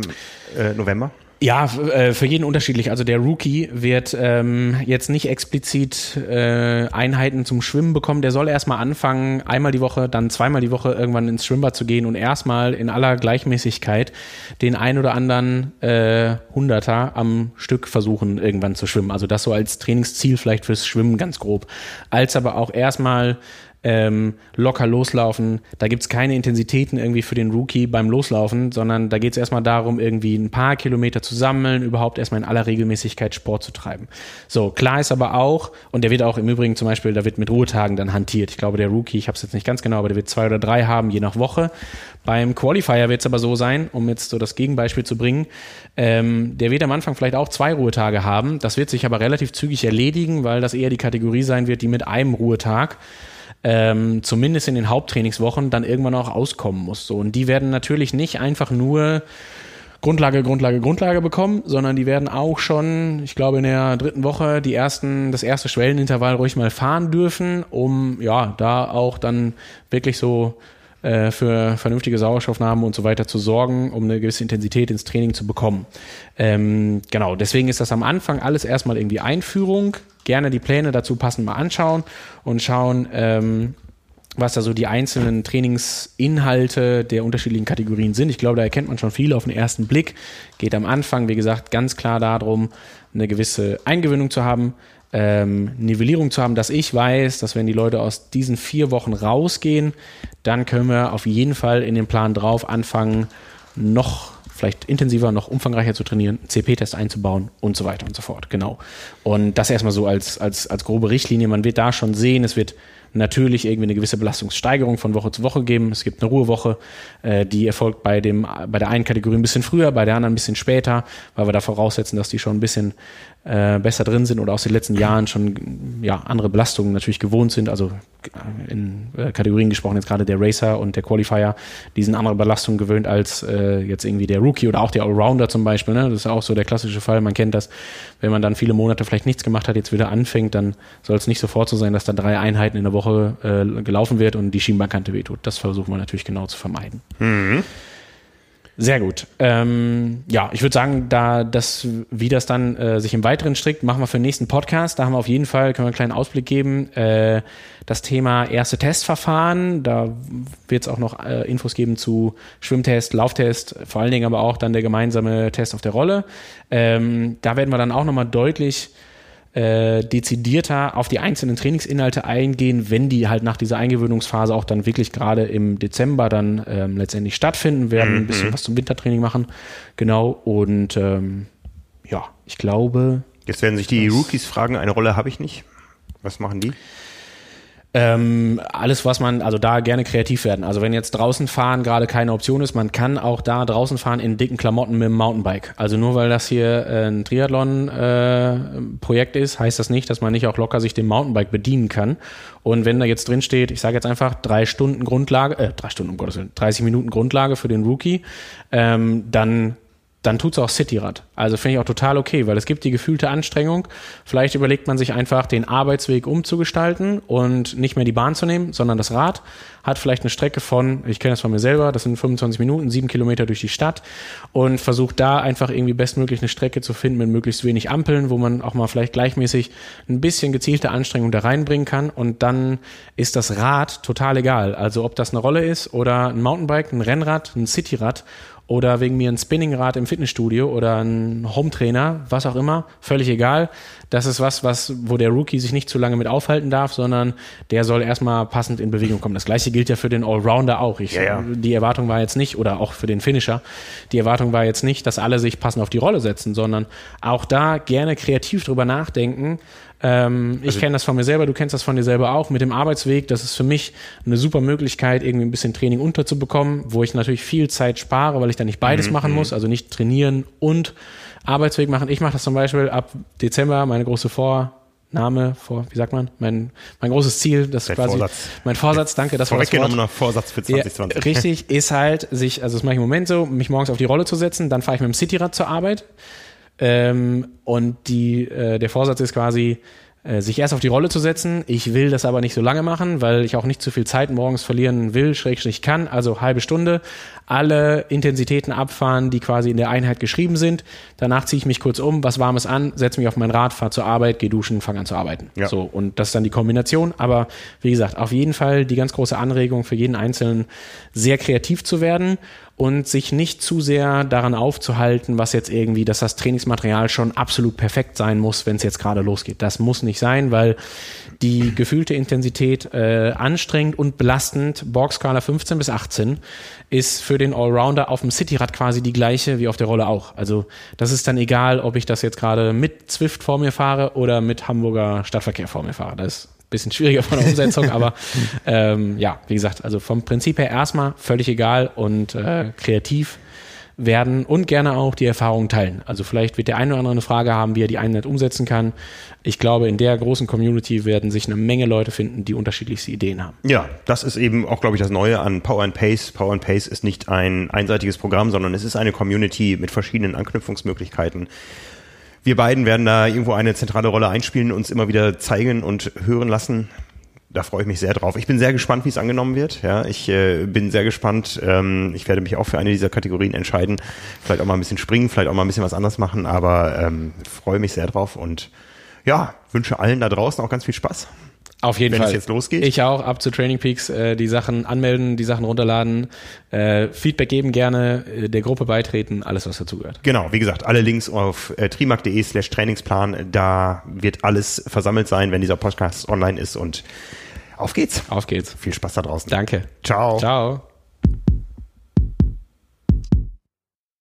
äh, November? Ja, äh, für jeden unterschiedlich. Also der Rookie wird ähm, jetzt nicht explizit äh, Einheiten zum Schwimmen bekommen. Der soll erstmal anfangen, einmal die Woche, dann zweimal die Woche irgendwann ins Schwimmbad zu gehen und erstmal in aller Gleichmäßigkeit den ein oder anderen äh, Hunderter am Stück versuchen, irgendwann zu schwimmen. Also das so als Trainingsziel vielleicht fürs Schwimmen ganz grob. Als aber auch erstmal ähm, locker loslaufen. Da gibt's keine Intensitäten irgendwie für den Rookie beim Loslaufen, sondern da geht's erstmal darum, irgendwie ein paar Kilometer zu sammeln, überhaupt erstmal in aller Regelmäßigkeit Sport zu treiben. So, klar ist aber auch, und der wird auch im Übrigen zum Beispiel, da wird mit Ruhetagen dann hantiert. Ich glaube, der Rookie, ich habe es jetzt nicht ganz genau, aber der wird zwei oder drei haben, je nach Woche. Beim Qualifier wird es aber so sein, um jetzt so das Gegenbeispiel zu bringen, ähm, der wird am Anfang vielleicht auch zwei Ruhetage haben. Das wird sich aber relativ zügig erledigen, weil das eher die Kategorie sein wird, die mit einem Ruhetag ähm, zumindest in den Haupttrainingswochen dann irgendwann auch auskommen muss. So. Und die werden natürlich nicht einfach nur Grundlage, Grundlage, Grundlage bekommen, sondern die werden auch schon, ich glaube, in der dritten Woche die ersten, das erste Schwellenintervall ruhig mal fahren dürfen, um ja da auch dann wirklich so äh, für vernünftige Sauerstoffnahmen und so weiter zu sorgen, um eine gewisse Intensität ins Training zu bekommen. Ähm, genau, deswegen ist das am Anfang alles erstmal irgendwie Einführung, gerne die Pläne dazu passend mal anschauen und schauen, ähm, was da so die einzelnen Trainingsinhalte der unterschiedlichen Kategorien sind. Ich glaube, da erkennt man schon viele auf den ersten Blick. Geht am Anfang, wie gesagt, ganz klar darum, eine gewisse Eingewöhnung zu haben, ähm, Nivellierung zu haben, dass ich weiß, dass wenn die Leute aus diesen vier Wochen rausgehen, dann können wir auf jeden Fall in den Plan drauf anfangen, noch vielleicht intensiver, noch umfangreicher zu trainieren, CP-Test einzubauen und so weiter und so fort. Genau. Und das erstmal so als, als, als grobe Richtlinie. Man wird da schon sehen, es wird natürlich irgendwie eine gewisse Belastungssteigerung von Woche zu Woche geben. Es gibt eine Ruhewoche, äh, die erfolgt bei, dem, bei der einen Kategorie ein bisschen früher, bei der anderen ein bisschen später, weil wir da voraussetzen, dass die schon ein bisschen äh, besser drin sind oder aus den letzten Jahren schon ja, andere Belastungen natürlich gewohnt sind. Also in äh, Kategorien gesprochen, jetzt gerade der Racer und der Qualifier, die sind andere Belastungen gewöhnt als äh, jetzt irgendwie der Rookie oder auch der Allrounder zum Beispiel. Ne? Das ist auch so der klassische Fall. Man kennt das, wenn man dann viele Monate vielleicht nichts gemacht hat, jetzt wieder anfängt, dann soll es nicht sofort so sein, dass da drei Einheiten in der Woche äh, gelaufen wird und die Schienbeinkante wehtut. Das versuchen wir natürlich genau zu vermeiden. Mhm. Sehr gut. Ähm, ja, ich würde sagen, da das, wie das dann äh, sich im Weiteren strickt, machen wir für den nächsten Podcast. Da haben wir auf jeden Fall, können wir einen kleinen Ausblick geben, äh, das Thema erste Testverfahren. Da wird es auch noch äh, Infos geben zu Schwimmtest, Lauftest, vor allen Dingen aber auch dann der gemeinsame Test auf der Rolle. Ähm, da werden wir dann auch nochmal deutlich äh, dezidierter auf die einzelnen Trainingsinhalte eingehen, wenn die halt nach dieser Eingewöhnungsphase auch dann wirklich gerade im Dezember dann ähm, letztendlich stattfinden, werden ein bisschen mhm. was zum Wintertraining machen. Genau. Und ähm, ja, ich glaube. Jetzt werden sich die Rookies fragen, eine Rolle habe ich nicht. Was machen die? Ähm, alles, was man, also da gerne kreativ werden. Also wenn jetzt draußen fahren gerade keine Option ist, man kann auch da draußen fahren in dicken Klamotten mit dem Mountainbike. Also nur weil das hier äh, ein Triathlon-Projekt äh, ist, heißt das nicht, dass man nicht auch locker sich dem Mountainbike bedienen kann. Und wenn da jetzt drin steht, ich sage jetzt einfach drei Stunden Grundlage, äh, drei Stunden um Gottes Willen, 30 Minuten Grundlage für den Rookie, ähm, dann dann tut's auch Cityrad. Also finde ich auch total okay, weil es gibt die gefühlte Anstrengung. Vielleicht überlegt man sich einfach, den Arbeitsweg umzugestalten und nicht mehr die Bahn zu nehmen, sondern das Rad. Hat vielleicht eine Strecke von, ich kenne das von mir selber, das sind 25 Minuten, sieben Kilometer durch die Stadt und versucht da einfach irgendwie bestmöglich eine Strecke zu finden mit möglichst wenig Ampeln, wo man auch mal vielleicht gleichmäßig ein bisschen gezielte Anstrengung da reinbringen kann und dann ist das Rad total egal. Also ob das eine Rolle ist oder ein Mountainbike, ein Rennrad, ein Cityrad oder wegen mir ein Spinningrad im Fitnessstudio oder ein Hometrainer, was auch immer, völlig egal. Das ist was, was, wo der Rookie sich nicht zu lange mit aufhalten darf, sondern der soll erstmal passend in Bewegung kommen. Das gleiche gilt ja für den Allrounder auch. Ich, ja, ja. Die Erwartung war jetzt nicht, oder auch für den Finisher, die Erwartung war jetzt nicht, dass alle sich passend auf die Rolle setzen, sondern auch da gerne kreativ drüber nachdenken, ähm, also ich kenne das von mir selber, du kennst das von dir selber auch mit dem Arbeitsweg. Das ist für mich eine super Möglichkeit, irgendwie ein bisschen Training unterzubekommen, wo ich natürlich viel Zeit spare, weil ich dann nicht beides mhm. machen mhm. muss, also nicht trainieren und Arbeitsweg machen. Ich mache das zum Beispiel ab Dezember, meine große Vorname, vor, wie sagt man, mein, mein großes Ziel, das ist quasi Vorsatz. mein Vorsatz, danke, das war das Wort. Vorsatz für 2020. Ja, richtig, ist halt, sich, also das mache ich im Moment so, mich morgens auf die Rolle zu setzen, dann fahre ich mit dem Cityrad zur Arbeit, ähm, und die, äh, der Vorsatz ist quasi, äh, sich erst auf die Rolle zu setzen. Ich will das aber nicht so lange machen, weil ich auch nicht zu viel Zeit morgens verlieren will, schrägstrich kann. Also halbe Stunde, alle Intensitäten abfahren, die quasi in der Einheit geschrieben sind. Danach ziehe ich mich kurz um, was Warmes an, setze mich auf mein Rad, fahre zur Arbeit, gehe duschen, fange an zu arbeiten. Ja. So, und das ist dann die Kombination. Aber wie gesagt, auf jeden Fall die ganz große Anregung für jeden Einzelnen, sehr kreativ zu werden und sich nicht zu sehr daran aufzuhalten, was jetzt irgendwie, dass das Trainingsmaterial schon absolut perfekt sein muss, wenn es jetzt gerade losgeht. Das muss nicht sein, weil die gefühlte Intensität äh, anstrengend und belastend, Borg-Skala 15 bis 18, ist für den Allrounder auf dem Cityrad quasi die gleiche wie auf der Rolle auch. Also das ist dann egal, ob ich das jetzt gerade mit Zwift vor mir fahre oder mit Hamburger Stadtverkehr vor mir fahre. Das bisschen schwieriger von der Umsetzung, aber ähm, ja, wie gesagt, also vom Prinzip her erstmal völlig egal und äh, kreativ werden und gerne auch die Erfahrungen teilen. Also vielleicht wird der eine oder andere eine Frage haben, wie er die Einheit umsetzen kann. Ich glaube, in der großen Community werden sich eine Menge Leute finden, die unterschiedlichste Ideen haben. Ja, das ist eben auch, glaube ich, das Neue an Power and Pace. Power and Pace ist nicht ein einseitiges Programm, sondern es ist eine Community mit verschiedenen Anknüpfungsmöglichkeiten. Wir beiden werden da irgendwo eine zentrale Rolle einspielen, uns immer wieder zeigen und hören lassen. Da freue ich mich sehr drauf. Ich bin sehr gespannt, wie es angenommen wird. Ja, ich äh, bin sehr gespannt. Ähm, ich werde mich auch für eine dieser Kategorien entscheiden. Vielleicht auch mal ein bisschen springen, vielleicht auch mal ein bisschen was anderes machen, aber ähm, freue mich sehr drauf und ja, wünsche allen da draußen auch ganz viel Spaß. Auf jeden wenn Fall. es jetzt losgeht. Ich auch, ab zu Training Peaks, äh, die Sachen anmelden, die Sachen runterladen, äh, Feedback geben gerne, äh, der Gruppe beitreten, alles was dazugehört. Genau, wie gesagt, alle Links auf äh, trimark.de slash Trainingsplan, da wird alles versammelt sein, wenn dieser Podcast online ist und auf geht's. Auf geht's. Viel Spaß da draußen. Danke. Ciao. Ciao.